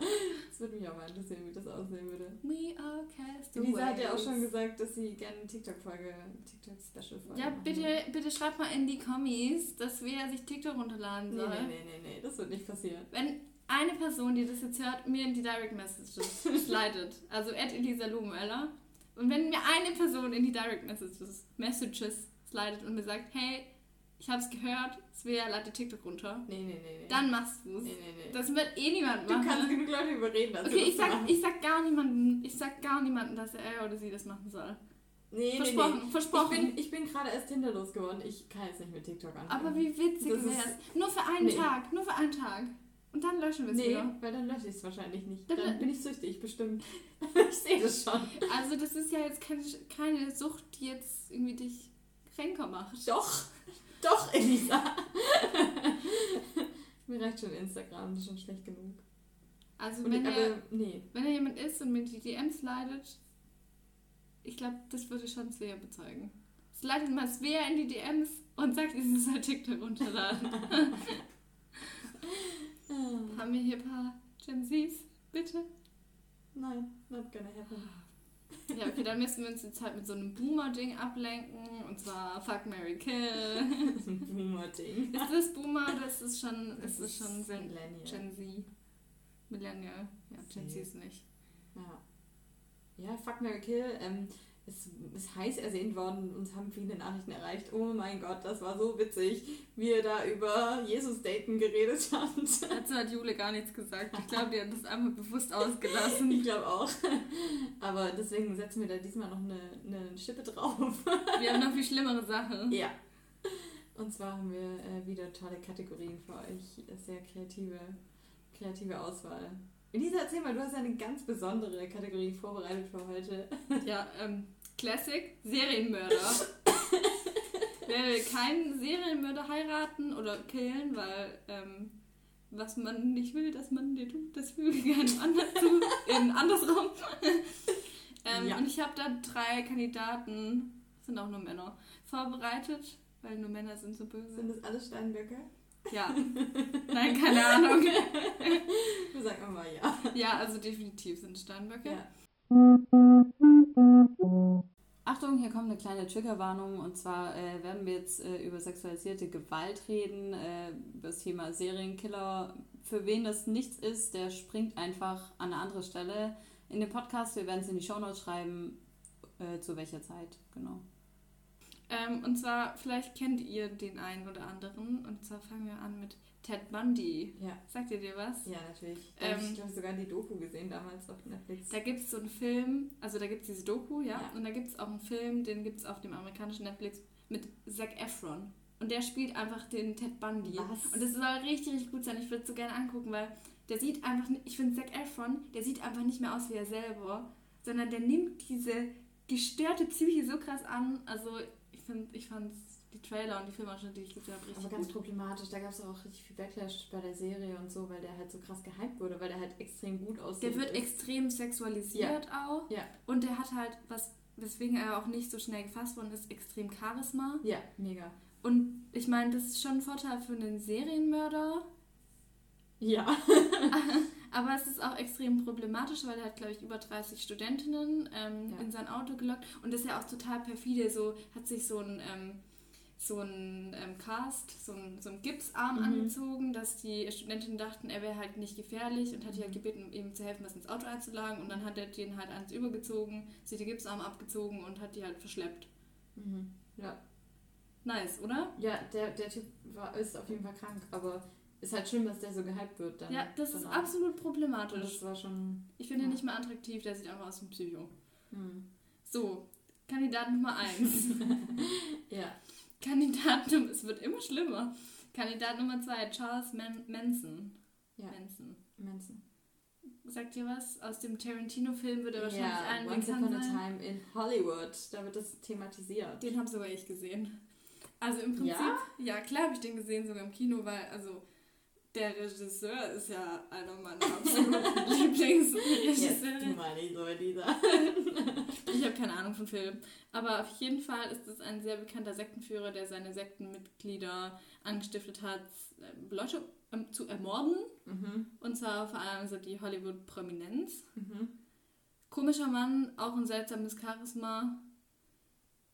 Das würde mich auch mal interessieren, wie das aussehen würde. We all cast Lisa hat ja auch schon gesagt, dass sie gerne eine TikTok-Folge, TikTok-Special-Folge Ja, bitte, bitte schreibt mal in die Kommis, dass wer sich TikTok runterladen Nee, soll. nee, nee, nee, nee, das wird nicht passieren. Wenn eine Person, die das jetzt hört, mir in die Direct Messages slidet, also at Elisa Luhmöller, und wenn mir eine Person in die Direct Messages, Messages slidet und mir sagt, hey, ich hab's gehört, Svea lade TikTok runter, Nee, nee, nee, nee. dann machst du's. Nee, nee, nee. Das wird eh niemand du machen. kannst genug Leute überreden, also Okay, das ich sag, machen. ich sag gar niemanden, ich sag gar niemanden, dass er oder sie das machen soll. Nee, nee, Versprochen, nee. versprochen. Ich bin, ich bin gerade erst Tinder losgeworden. Ich kann jetzt nicht mit TikTok anfangen. Aber wie witzig Das wär's. Nur für einen Nee. Tag, nur für einen Tag. Und dann löschen wir es Nee, wieder. weil dann lösche ich es wahrscheinlich nicht. Dann- Dann bin ich süchtig, bestimmt. ich sehe das schon. Also das ist ja jetzt keine, keine Sucht, die jetzt irgendwie dich kränker macht. Doch, doch, Elisa. Mir reicht schon Instagram, das ist schon schlecht genug. Also Und wenn ich, er, aber, nee. wenn er jemand ist und mir die DMs leidet, ich glaube, das würde schon Svea bezeugen. Es leitet mal Svea in die DMs und sagt, sie soll TikTok runterladen. Ah, Haben wir hier ein paar Gen Zs? Bitte? Nein, not gonna happen. Ja, okay, dann müssen wir uns jetzt halt mit so einem Boomer-Ding ablenken. Und zwar Fuck, Mary Kill. Das ist ein Boomer-Ding. Ist das Boomer oder ist schon, Das ist schon Gen, Millennial. Gen Z? Millennial. Ja, Gen Z ist nicht. Ja. Ja, Fuck Mary Kill. Ähm, es ist heiß ersehnt worden. Uns haben viele Nachrichten erreicht. Oh mein Gott, das war so witzig, wie ihr da über Jesus-Daten geredet habt. Dazu hat Jule gar nichts gesagt. Ich glaube, die hat das einfach bewusst ausgelassen. Ich glaube auch. Aber deswegen setzen wir da diesmal noch eine, eine Schippe drauf. Wir haben noch viel schlimmere Sachen. Ja. Und zwar haben wir äh, wieder tolle Kategorien für euch. Sehr kreative, kreative Auswahl. Elisa, erzähl mal, du hast eine ganz besondere Kategorie vorbereitet für heute. Ja, ähm, Classic, Serienmörder. Wer will keinen Serienmörder heiraten oder killen, weil ähm, was man nicht will, dass man dir tut, das füge gerne anders zu. In andersrum. ähm, Ja. Und ich habe da drei Kandidaten, sind auch nur Männer, vorbereitet, weil nur Männer sind so böse. Sind das alles Steinböcke? Ja. Nein, keine Ahnung. Wir sagen mal ja. Ja, also definitiv sind Steinböcke. ja. Achtung, hier kommt eine kleine Triggerwarnung und zwar äh, werden wir jetzt äh, über sexualisierte Gewalt reden, äh, über das Thema Serienkiller. Für wen das nichts ist, der springt einfach an eine andere Stelle in den Podcast. Wir werden es in die Shownotes schreiben, äh, zu welcher Zeit, genau. Ähm, und zwar, vielleicht kennt ihr den einen oder anderen. Und zwar fangen wir an mit Ted Bundy. Ja. Sagt ihr dir was? Ja, natürlich. Ähm, habe ich, glaube sogar die Doku gesehen damals auf Netflix. Da gibt es so einen Film, also da gibt es diese Doku, ja, Ja. und da gibt es auch einen Film, den gibt es auf dem amerikanischen Netflix mit Zac Efron. Und der spielt einfach den Ted Bundy. Was? Und das soll richtig, richtig gut sein. Ich würde es so gerne angucken, weil der sieht einfach, nicht- ich finde Zac Efron, der sieht einfach nicht mehr aus wie er selber, sondern der nimmt diese gestörte Psyche so krass an. Also ich finde, ich fand die Trailer und die Filmausschnitte, die ich gesehen habe, richtig Aber ganz gut. problematisch, da gab es auch richtig viel Backlash bei der Serie und so, weil der halt so krass gehypt wurde, weil der halt extrem gut aussieht. Der wird ist. extrem sexualisiert auch. Ja. Und der hat halt, was, weswegen er auch nicht so schnell gefasst worden ist, extrem Charisma. Ja, mega. Und ich meine, das ist schon ein Vorteil für einen Serienmörder. Ja. Aber es ist auch extrem problematisch, weil er hat, glaube ich, über 30 Studentinnen ähm, Ja. in sein Auto gelockt. Und das ist ja auch total perfide. So hat sich so ein ähm, so einen ähm, Cast, so einen, so einen Gipsarm Mhm. angezogen, dass die Studentinnen dachten, er wäre halt nicht gefährlich und hat die halt gebeten, ihm zu helfen, was ins Auto einzulagen. Und dann hat er den halt ans übergezogen, sich die Gipsarme abgezogen und hat die halt verschleppt. Mhm. Ja. Nice, oder? Ja, der, der Typ war, ist auf jeden Fall krank, aber ist halt schlimm, dass der so gehypt wird dann. Ja, das ist absolut problematisch. Das war schon. Ich finde ihn ja. nicht mehr attraktiv, der sieht einfach aus wie ein Psycho. Hm. So, Kandidat Nummer 1. Ja. Kandidat Nummer, es wird immer schlimmer. Kandidat Nummer 2, Charles Man Manson. Ja. Manson. Manson. Sagt ihr was? Aus dem Tarantino-Film würde wahrscheinlich ja, allen Once Upon a. Time in Hollywood. Da wird das thematisiert. Den habe sogar ich gesehen. Also im Prinzip, Ja? ja, klar habe ich den gesehen, sogar im Kino, weil, also, der Regisseur ist ja einer meiner absoluten Lieblingsregisseure. mal nicht so, Lisa. Habe keine Ahnung von Film. Aber auf jeden Fall ist es ein sehr bekannter Sektenführer, der seine Sektenmitglieder angestiftet hat, Leute ähm, zu ermorden. Mhm. Und zwar vor allem so die Hollywood-Prominenz. Mhm. Komischer Mann, auch ein seltsames Charisma.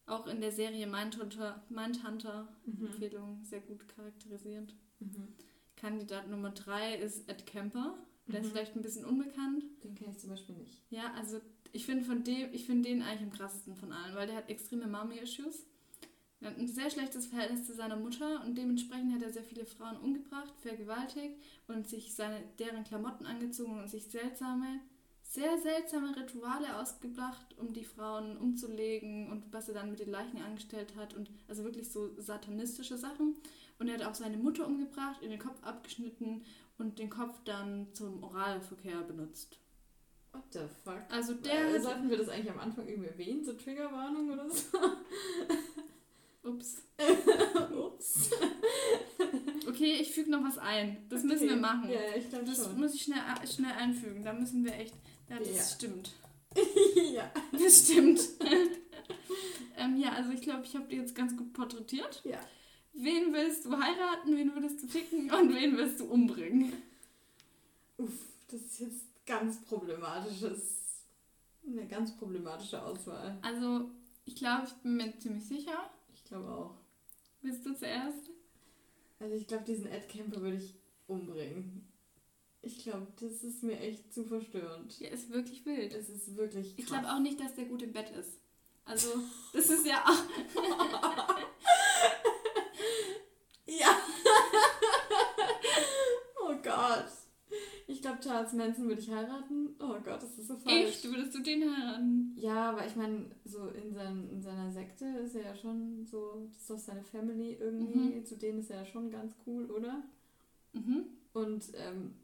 Auch in der Serie Mindhunter, Mindhunter Mhm. Empfehlung sehr gut charakterisiert. Mhm. Kandidat Nummer 3 ist Ed Kemper. Der ist Mhm. vielleicht ein bisschen unbekannt. Den kenne ich zum Beispiel nicht. Ja, also ich finde von dem, ich finde den eigentlich am krassesten von allen, weil der hat extreme Mommy-Issues. Er hat ein sehr schlechtes Verhältnis zu seiner Mutter und dementsprechend hat er sehr viele Frauen umgebracht, vergewaltigt und sich seine, deren Klamotten angezogen und sich seltsame, sehr seltsame Rituale ausgebracht, um die Frauen umzulegen und was er dann mit den Leichen angestellt hat und also wirklich so satanistische Sachen. Und er hat auch seine Mutter umgebracht, in den Kopf abgeschnitten und den Kopf dann zum Oralverkehr benutzt. What the fuck? Also der sollten wir das eigentlich am Anfang irgendwie erwähnen, so Triggerwarnung oder so? Ups. Ups. Okay, ich füge noch was ein. Das müssen wir Okay. machen. Ja, ich glaube Das schon. muss ich schnell, schnell einfügen. Da müssen wir echt. Ja, das Ja. stimmt. ja. Das stimmt. ähm, ja, also ich glaube, ich habe die jetzt ganz gut porträtiert. Ja. Wen willst du heiraten, wen würdest du ficken und wen willst du umbringen? Uff, das ist jetzt ganz problematisches. Eine ganz problematische Auswahl. Also, ich glaube, ich bin mir ziemlich sicher. Ich glaube auch. Willst du zuerst? Also ich glaube, diesen Ed Camper würde ich umbringen. Ich glaube, das ist mir echt zu verstörend. Ja, ist wirklich wild. Es ist wirklich. Ich krass. glaube auch nicht, dass der gut im Bett ist. Also, das ist ja auch. Ja. oh Gott. Ich glaube, Charles Manson würde ich heiraten. Oh Gott, das ist so falsch. Echt? Würdest du den heiraten? Ja, aber ich meine, so in, sein, in seiner Sekte ist er ja schon so, das ist doch seine Family irgendwie, Mhm. zu denen ist er ja schon ganz cool, oder? Mhm. Und ähm,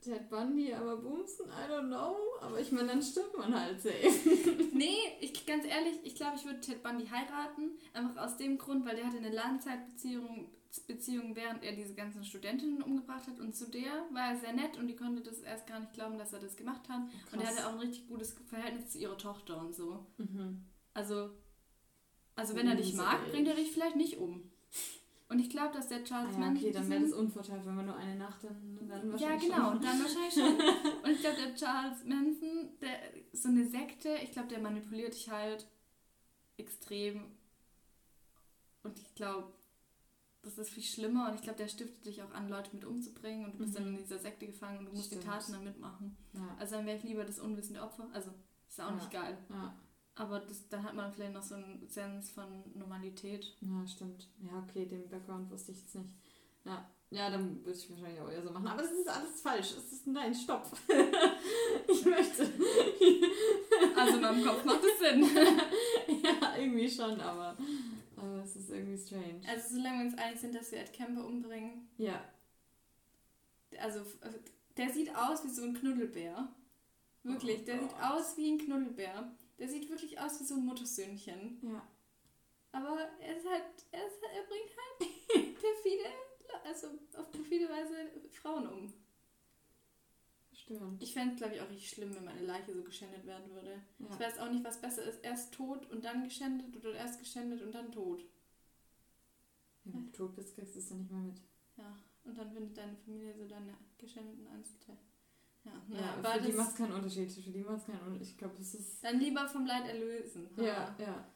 Ted Bundy, aber bumsen, I don't know. Aber ich meine, dann stirbt man halt safe. Nee, ich, ganz ehrlich, ich glaube, ich würde Ted Bundy heiraten. Einfach aus dem Grund, weil der hatte eine Langzeitbeziehung, Beziehung, während er diese ganzen Studentinnen umgebracht hat. Und zu der war er sehr nett und die konnte das erst gar nicht glauben, dass er das gemacht hat. Und er hatte auch ein richtig gutes Verhältnis zu ihrer Tochter und so. Mhm. Also, also wenn er dich mag, bringt er dich vielleicht nicht um. Und ich glaube, dass der Ah Charles ja, Manson... okay, dann wäre das unvorteilhaft, wenn man nur eine Nacht dann, dann Ja, wahrscheinlich genau, schon. dann wahrscheinlich schon. Und ich glaube, der Charles Manson, der so eine Sekte, ich glaube, der manipuliert dich halt extrem. Und ich glaube, das ist viel schlimmer und ich glaube, der stiftet dich auch an, Leute mit umzubringen und du bist Mhm. dann in dieser Sekte gefangen und du musst Stimmt. die Taten dann mitmachen. Ja, Also dann wäre ich lieber das unwissende Opfer. Also, ist auch Ja. nicht geil. ja, Aber das, dann hat man vielleicht noch so einen Sens von Normalität. ja, stimmt. Ja, okay, den Background wusste ich jetzt nicht. Ja, ja dann würde ich wahrscheinlich auch eher so machen. Aber das ist alles falsch. Es ist, nein, stopp. ich möchte. Also in meinem Kopf macht es Sinn. ja, irgendwie schon, aber, aber es ist irgendwie strange. Also solange wir uns einig sind, dass wir Ed Kemper umbringen, Ja, also der sieht aus wie so ein Knuddelbär. Wirklich, Oh der sieht Gott. aus wie ein Knuddelbär. Der sieht wirklich aus wie so ein Muttersöhnchen. ja. Aber er ist halt, er, ist, er bringt halt perfide, also auf perfide Weise Frauen um. Störend. Ich fände es, glaube ich, auch richtig schlimm, wenn meine Leiche so geschändet werden würde. Ich Ja. weiß auch nicht, was besser ist. Erst tot und dann geschändet oder erst geschändet und dann tot. Ja, wenn du tot bist, kriegst du es dann nicht mehr mit. Ja, und dann findet deine Familie so deine geschändeten Einzelteile. Ja, Ja, naja, für aber die das, macht es keinen Unterschied. Für die macht es keinen Unterschied. Ich glaube, das ist. dann lieber vom Leid erlösen. Ja, ja.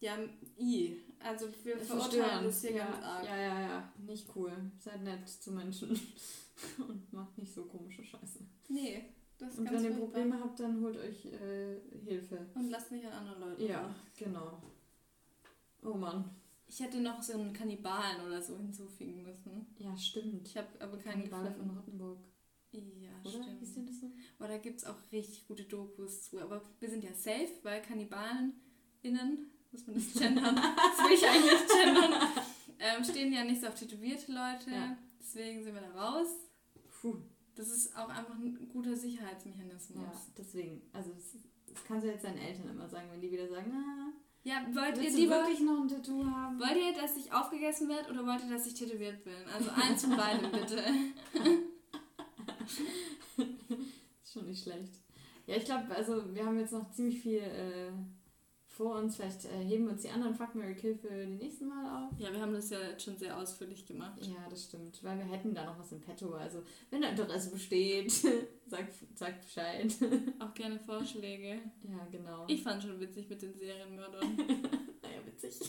Ja, i. Also wir Ist verurteilen das hier ja, ganz arg. ja, ja, ja. Nicht cool. Seid nett zu Menschen. Und macht nicht so komische Scheiße. Nee, das ist Und ganz wenn ihr. Probleme habt, dann holt euch äh, Hilfe. Und lasst nicht an andere Leute. Ja, ran. genau. Oh Mann. Ich hätte noch so einen Kannibalen oder so hinzufügen müssen. Ja, stimmt. Ich habe aber keinen Kannibale von. Rottenburg. Ja, Oder? Stimmt. der das so? Aber da gibt es auch richtig gute Dokus zu. Aber wir sind ja safe, weil Kannibalen innen, muss man das gendern, das will ich eigentlich gendern, ähm, stehen ja nicht so auf tätowierte Leute. Ja. Deswegen sind wir da raus. Puh. Das ist auch einfach ein guter Sicherheitsmechanismus. Ja, deswegen. Also das, das kannst du jetzt deinen Eltern immer sagen, wenn die wieder sagen, na, Ja, wollt ihr lieber, wirklich noch ein Tattoo haben? wollt ihr, dass ich aufgegessen werde oder wollt ihr, dass ich tätowiert bin? Also eins von beiden bitte. Ist schon nicht schlecht. Ja, ich glaube, also wir haben jetzt noch ziemlich viel äh, vor uns. Vielleicht äh, heben wir uns die anderen Fuck, Mary Kill für die nächsten Mal auf. Ja, wir haben das ja jetzt schon sehr ausführlich gemacht. Ja, das stimmt. Weil wir hätten da noch was im Petto. Also, wenn da Interesse besteht, sagt sag Bescheid. Auch gerne Vorschläge. ja, genau. Ich fand schon witzig mit den Serienmördern. naja, witzig.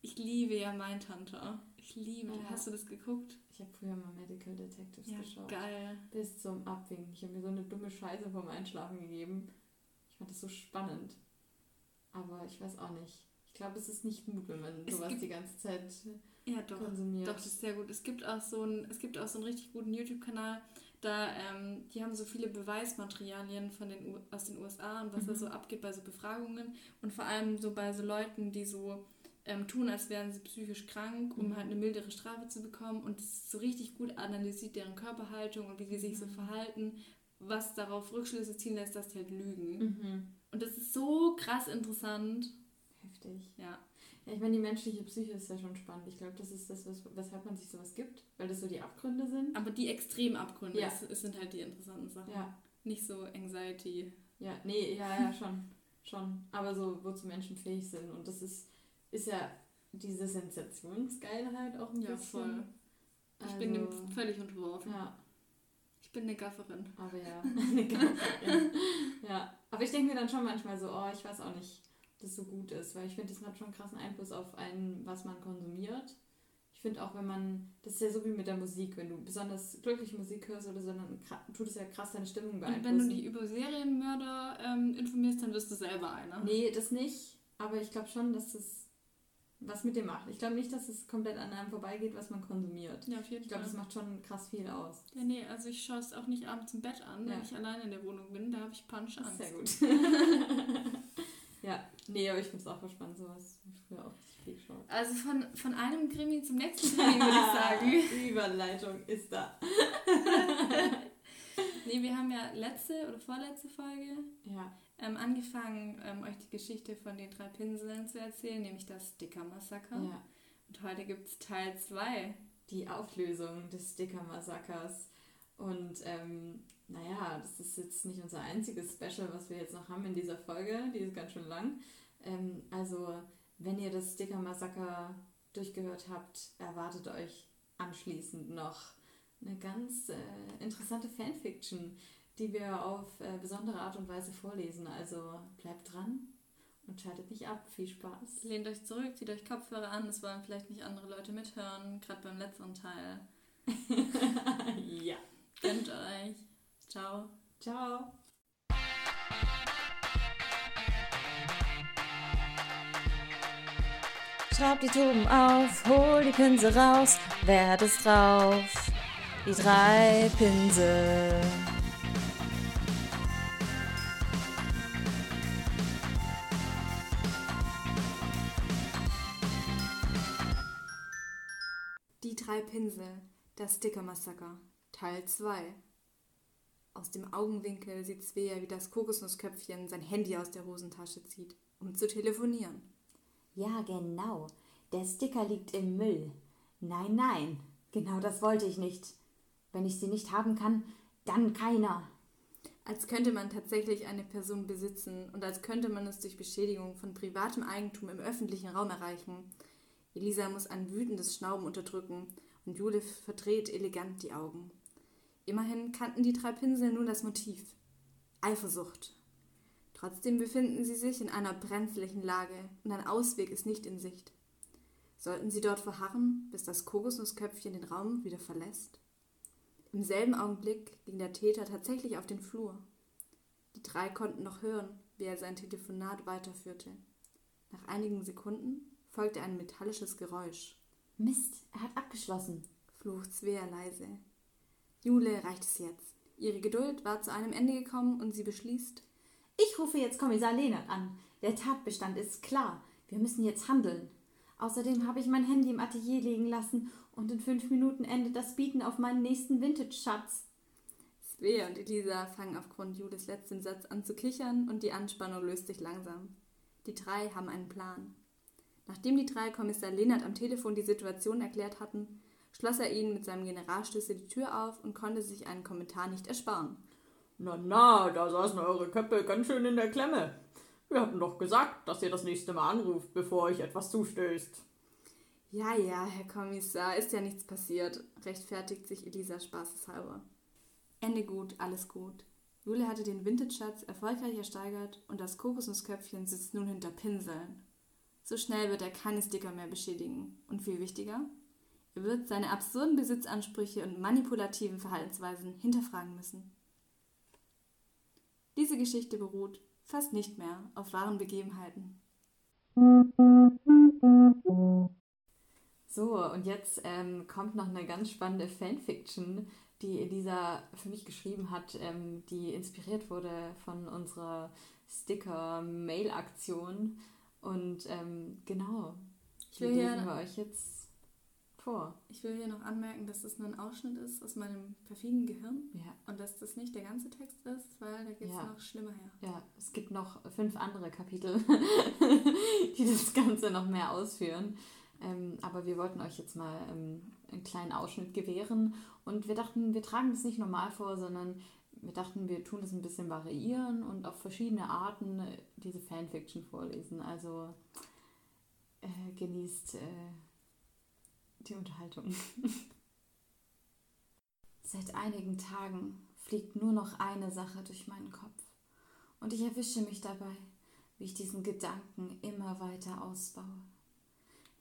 Ich liebe ja Mindhunter. Ich liebe. Ja. Hast du das geguckt? Ich habe früher mal Medical Detectives Ja, geschaut. geil. Bis zum Abwinken. Ich habe mir so eine dumme Scheiße vom Einschlafen gegeben. Fand das so spannend. Aber ich weiß auch nicht. Ich glaube, es ist nicht gut, wenn man Es sowas gibt- die ganze Zeit Ja, doch. konsumiert. Doch, das ist sehr gut. Es gibt auch so einen, es gibt auch so einen richtig guten YouTube-Kanal, da, ähm, die haben so viele Beweismaterialien von den U aus den USA und was da Mhm. so abgeht bei so Befragungen und vor allem so bei so Leuten, die so ähm, tun, als wären sie psychisch krank, um Mhm. halt eine mildere Strafe zu bekommen und es ist so richtig gut analysiert deren Körperhaltung und wie die sich so Mhm. verhalten, was darauf Rückschlüsse ziehen lässt, dass die halt lügen. Mhm. Und das ist so krass interessant. Heftig. Ja. Ja, ich meine, die menschliche Psyche ist ja schon spannend. Ich glaube, das ist das, was, weshalb man sich sowas gibt, weil das so die Abgründe sind. Aber die Extremabgründe, Ja. es sind halt die interessanten Sachen. Ja, Nicht so Anxiety. ja, nee, ja, ja, schon. schon. Aber so, wozu Menschen fähig sind. Und das ist, ist ja diese Sensationsgeilheit auch ein Ja, bisschen. voll. Ich Also, bin dem völlig unterworfen. Ja, Ich bin eine Gafferin. aber ja. eine Gafferin. ja, aber ich denke mir dann schon manchmal so, oh, ich weiß auch nicht, ob das so gut ist, weil ich finde, das hat schon einen krassen Einfluss auf einen, was man konsumiert. Ich finde auch, wenn man, das ist ja so wie mit der Musik, wenn du besonders glückliche Musik hörst oder so, dann tut es ja krass deine Stimmung Und beeinflussen. wenn du dich über Serienmörder ähm, informierst, dann wirst du selber einer. Nee, das nicht. Aber ich glaube schon, dass das was mit dem macht. Ich glaube nicht, dass es komplett an einem vorbeigeht, was man konsumiert. Ja, auf jeden Ich glaube, das macht schon krass viel aus. Ja, nee, also ich schaue es auch nicht abends im Bett an, Ja. wenn ich alleine in der Wohnung bin. Da habe ich panische Angst. ist sehr gut. ja, nee, aber ich finde es auch voll spannend, sowas. Ich früher auch viel geschaut. Also von, von einem Krimi zum nächsten Krimi, würde ich sagen. Überleitung ist da. Nee, wir haben ja letzte oder vorletzte Folge Ja, ähm, angefangen, ähm, euch die Geschichte von den drei Pinseln zu erzählen, nämlich das Sticker-Massaker. ja. Und heute gibt es Teil 2. Die Auflösung des Sticker-Massakers. Und ähm, naja, das ist jetzt nicht unser einziges Special, was wir jetzt noch haben in dieser Folge. Die ist ganz schön lang. Ähm, also, wenn ihr das Sticker-Massaker durchgehört habt, erwartet euch anschließend noch eine ganz äh, interessante Fanfiction, die wir auf äh, besondere Art und Weise vorlesen. Also bleibt dran und schaltet nicht ab. Viel Spaß. Lehnt euch zurück, zieht euch Kopfhörer an, es wollen vielleicht nicht andere Leute mithören, gerade beim letzten Teil. ja. Gönnt euch. Ciao. Ciao. Schraub die Tuben auf, hol die Pinsel raus, werd es drauf. Die drei Pinsel. Pinsel, das Sticker-Massaker, Teil 2. Aus dem Augenwinkel sieht Svea, wie das Kokosnussköpfchen sein Handy aus der Hosentasche zieht, um zu telefonieren. Ja, genau. Der Sticker liegt im Müll. Nein, nein. Genau das wollte ich nicht. Wenn ich sie nicht haben kann, dann keiner. Als könnte man tatsächlich eine Person besitzen und als könnte man es durch Beschädigung von privatem Eigentum im öffentlichen Raum erreichen. Elisa muss ein wütendes Schnauben unterdrücken und Jule verdreht elegant die Augen. Immerhin kannten die drei Pinsel nun das Motiv. Eifersucht. Trotzdem befinden sie sich in einer brenzlichen Lage und ein Ausweg ist nicht in Sicht. Sollten sie dort verharren, bis das Kokosnussköpfchen den Raum wieder verlässt? Im selben Augenblick ging der Täter tatsächlich auf den Flur. Die drei konnten noch hören, wie er sein Telefonat weiterführte. Nach einigen Sekunden folgte ein metallisches Geräusch. Mist, er hat abgeschlossen. flucht Svea leise. Jule reicht es jetzt. Ihre Geduld war zu einem Ende gekommen und sie beschließt, Ich rufe jetzt Kommissar Lehnert an. Der Tatbestand ist klar. Wir müssen jetzt handeln. Außerdem habe ich mein Handy im Atelier liegen lassen und in fünf Minuten endet das Bieten auf meinen nächsten Vintage-Schatz. Svea und Elisa fangen aufgrund Jules letzten Satz an zu kichern und die Anspannung löst sich langsam. Die drei haben einen Plan. Nachdem die drei Kommissar Lehnert am Telefon die Situation erklärt hatten, schloss er ihnen mit seinem Generalschlüssel die Tür auf und konnte sich einen Kommentar nicht ersparen. Na, na, da saßen eure Köpfe ganz schön in der Klemme. Wir hatten doch gesagt, dass ihr das nächste Mal anruft, bevor euch etwas zustößt. Ja, ja, Herr Kommissar, ist ja nichts passiert, rechtfertigt sich Elisa spaßeshalber. Ende gut, alles gut. Jule hatte den Vintage-Schatz erfolgreich ersteigert und das Kokosnussköpfchen sitzt nun hinter Pinseln. So schnell wird er keine Sticker mehr beschädigen. Und viel wichtiger, er wird seine absurden Besitzansprüche und manipulativen Verhaltensweisen hinterfragen müssen. Diese Geschichte beruht fast nicht mehr auf wahren Begebenheiten. So, und jetzt ähm, kommt noch eine ganz spannende Fanfiction, die Elisa für mich geschrieben hat, ähm, die inspiriert wurde von unserer Sticker-Mail-Aktion. Und ähm, genau, Ich will, hier, wir euch jetzt vor. ich will hier noch anmerken, dass das nur ein Ausschnitt ist aus meinem perfiden Gehirn Ja, und dass das nicht der ganze Text ist, weil da geht es Ja. noch schlimmer her. ja, es gibt noch fünf andere Kapitel, die das Ganze noch mehr ausführen. Ähm, aber wir wollten euch jetzt mal ähm, einen kleinen Ausschnitt gewähren und wir dachten, wir tragen das nicht normal vor, sondern wir dachten, wir tun das ein bisschen variieren und auf verschiedene Arten äh, diese Fanfiction vorlesen. Also äh, genießt äh, die Unterhaltung. Seit einigen Tagen fliegt nur noch eine Sache durch meinen Kopf. Und ich erwische mich dabei, wie ich diesen Gedanken immer weiter ausbaue.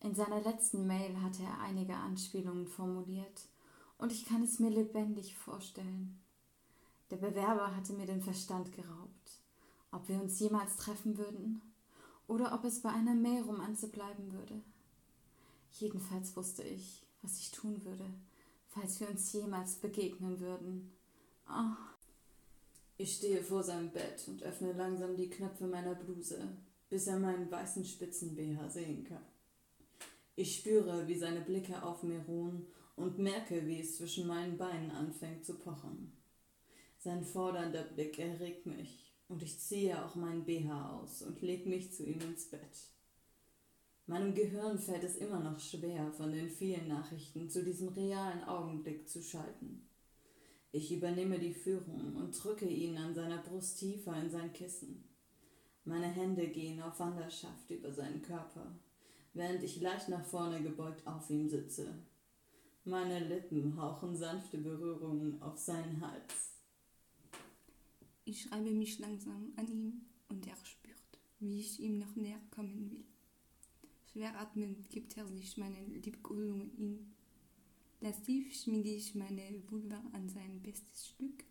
In seiner letzten Mail hatte er einige Anspielungen formuliert und ich kann es mir lebendig vorstellen. Der Bewerber hatte mir den Verstand geraubt. Ob wir uns jemals treffen würden oder ob es bei einer Mail-Romanze bleiben würde. Jedenfalls wusste ich, was ich tun würde, falls wir uns jemals begegnen würden. Ah, Ich stehe vor seinem Bett und öffne langsam die Knöpfe meiner Bluse, bis er meinen weißen Spitzen-BH sehen kann. Ich spüre, wie seine Blicke auf mir ruhen und merke, wie es zwischen meinen Beinen anfängt zu pochen. Sein fordernder Blick erregt mich und ich ziehe auch meinen BH aus und leg mich zu ihm ins Bett. Meinem Gehirn fällt es immer noch schwer, von den vielen Nachrichten zu diesem realen Augenblick zu schalten. Ich übernehme die Führung und drücke ihn an seiner Brust tiefer in sein Kissen. Meine Hände gehen auf Wanderschaft über seinen Körper, während ich leicht nach vorne gebeugt auf ihm sitze. Meine Lippen hauchen sanfte Berührungen auf seinen Hals. Ich schreibe mich langsam an ihn und er spürt, wie ich ihm noch näher kommen will. Schwer atmend gibt er sich meine Liebkosungen in. Lassiv schmiege ich meine Vulva an sein bestes Stück.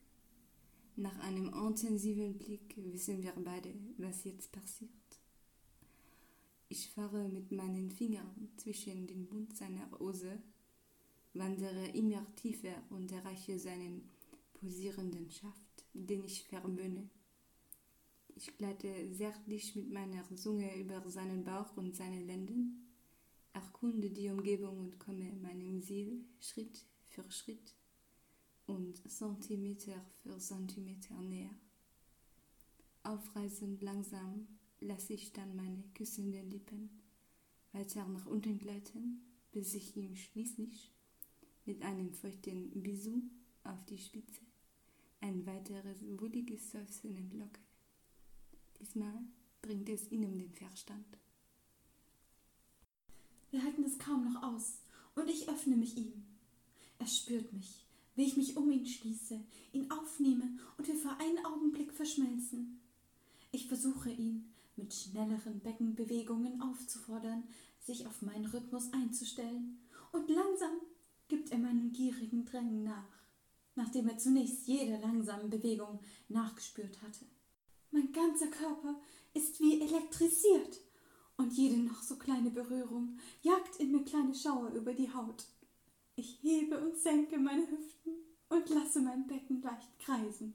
Nach einem intensiven Blick wissen wir beide, was jetzt passiert. Ich fahre mit meinen Fingern zwischen den Bund seiner Hose, wandere immer tiefer und erreiche seinen pulsierenden Schaft, den ich verwöhne. Ich gleite zärtlich mit meiner Zunge über seinen Bauch und seine Lenden, erkunde die Umgebung und komme meinem Ziel Schritt für Schritt und Zentimeter für Zentimeter näher. Aufreißend langsam lasse ich dann meine küssenden Lippen weiter nach unten gleiten, bis ich ihm schließlich mit einem feuchten Bisou auf die Spitze ein weiteres wohliges Seufzen entlocke. Diesmal bringt es ihn um den Verstand. Wir halten es kaum noch aus und ich öffne mich ihm. Er spürt mich, wie ich mich um ihn schließe, ihn aufnehme und wir für einen Augenblick verschmelzen. Ich versuche ihn mit schnelleren Beckenbewegungen aufzufordern, sich auf meinen Rhythmus einzustellen. Und langsam gibt er meinen gierigen Drängen nach, nachdem er zunächst jede langsame Bewegung nachgespürt hatte. Mein ganzer Körper ist wie elektrisiert und jede noch so kleine Berührung jagt in mir kleine Schauer über die Haut. Ich hebe und senke meine Hüften und lasse mein Becken leicht kreisen.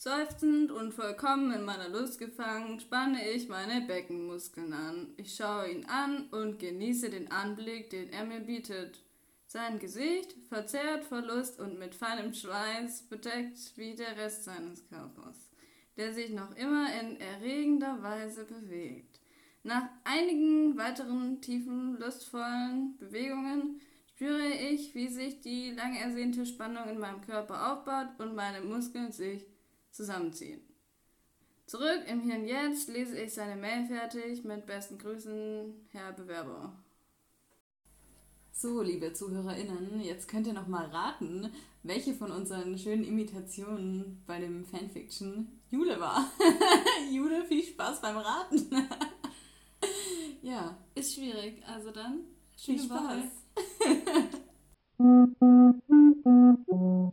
Seufzend und vollkommen in meiner Lust gefangen, spanne ich meine Beckenmuskeln an. Ich schaue ihn an und genieße den Anblick, den er mir bietet. Sein Gesicht, verzerrt vor Lust und mit feinem Schweiß, bedeckt wie der Rest seines Körpers, der sich noch immer in erregender Weise bewegt. Nach einigen weiteren tiefen, lustvollen Bewegungen spüre ich, wie sich die lang ersehnte Spannung in meinem Körper aufbaut und meine Muskeln sich zusammenziehen. Zurück im Hier und Jetzt lese ich seine Mail fertig. Mit besten Grüßen, Herr Bewerber. So, liebe ZuhörerInnen, jetzt könnt ihr noch mal raten, welche von unseren schönen Imitationen bei dem Fanfiction Jule war. Jule, viel Spaß beim Raten. ja. Ist schwierig. Also dann, Viel. Spaß.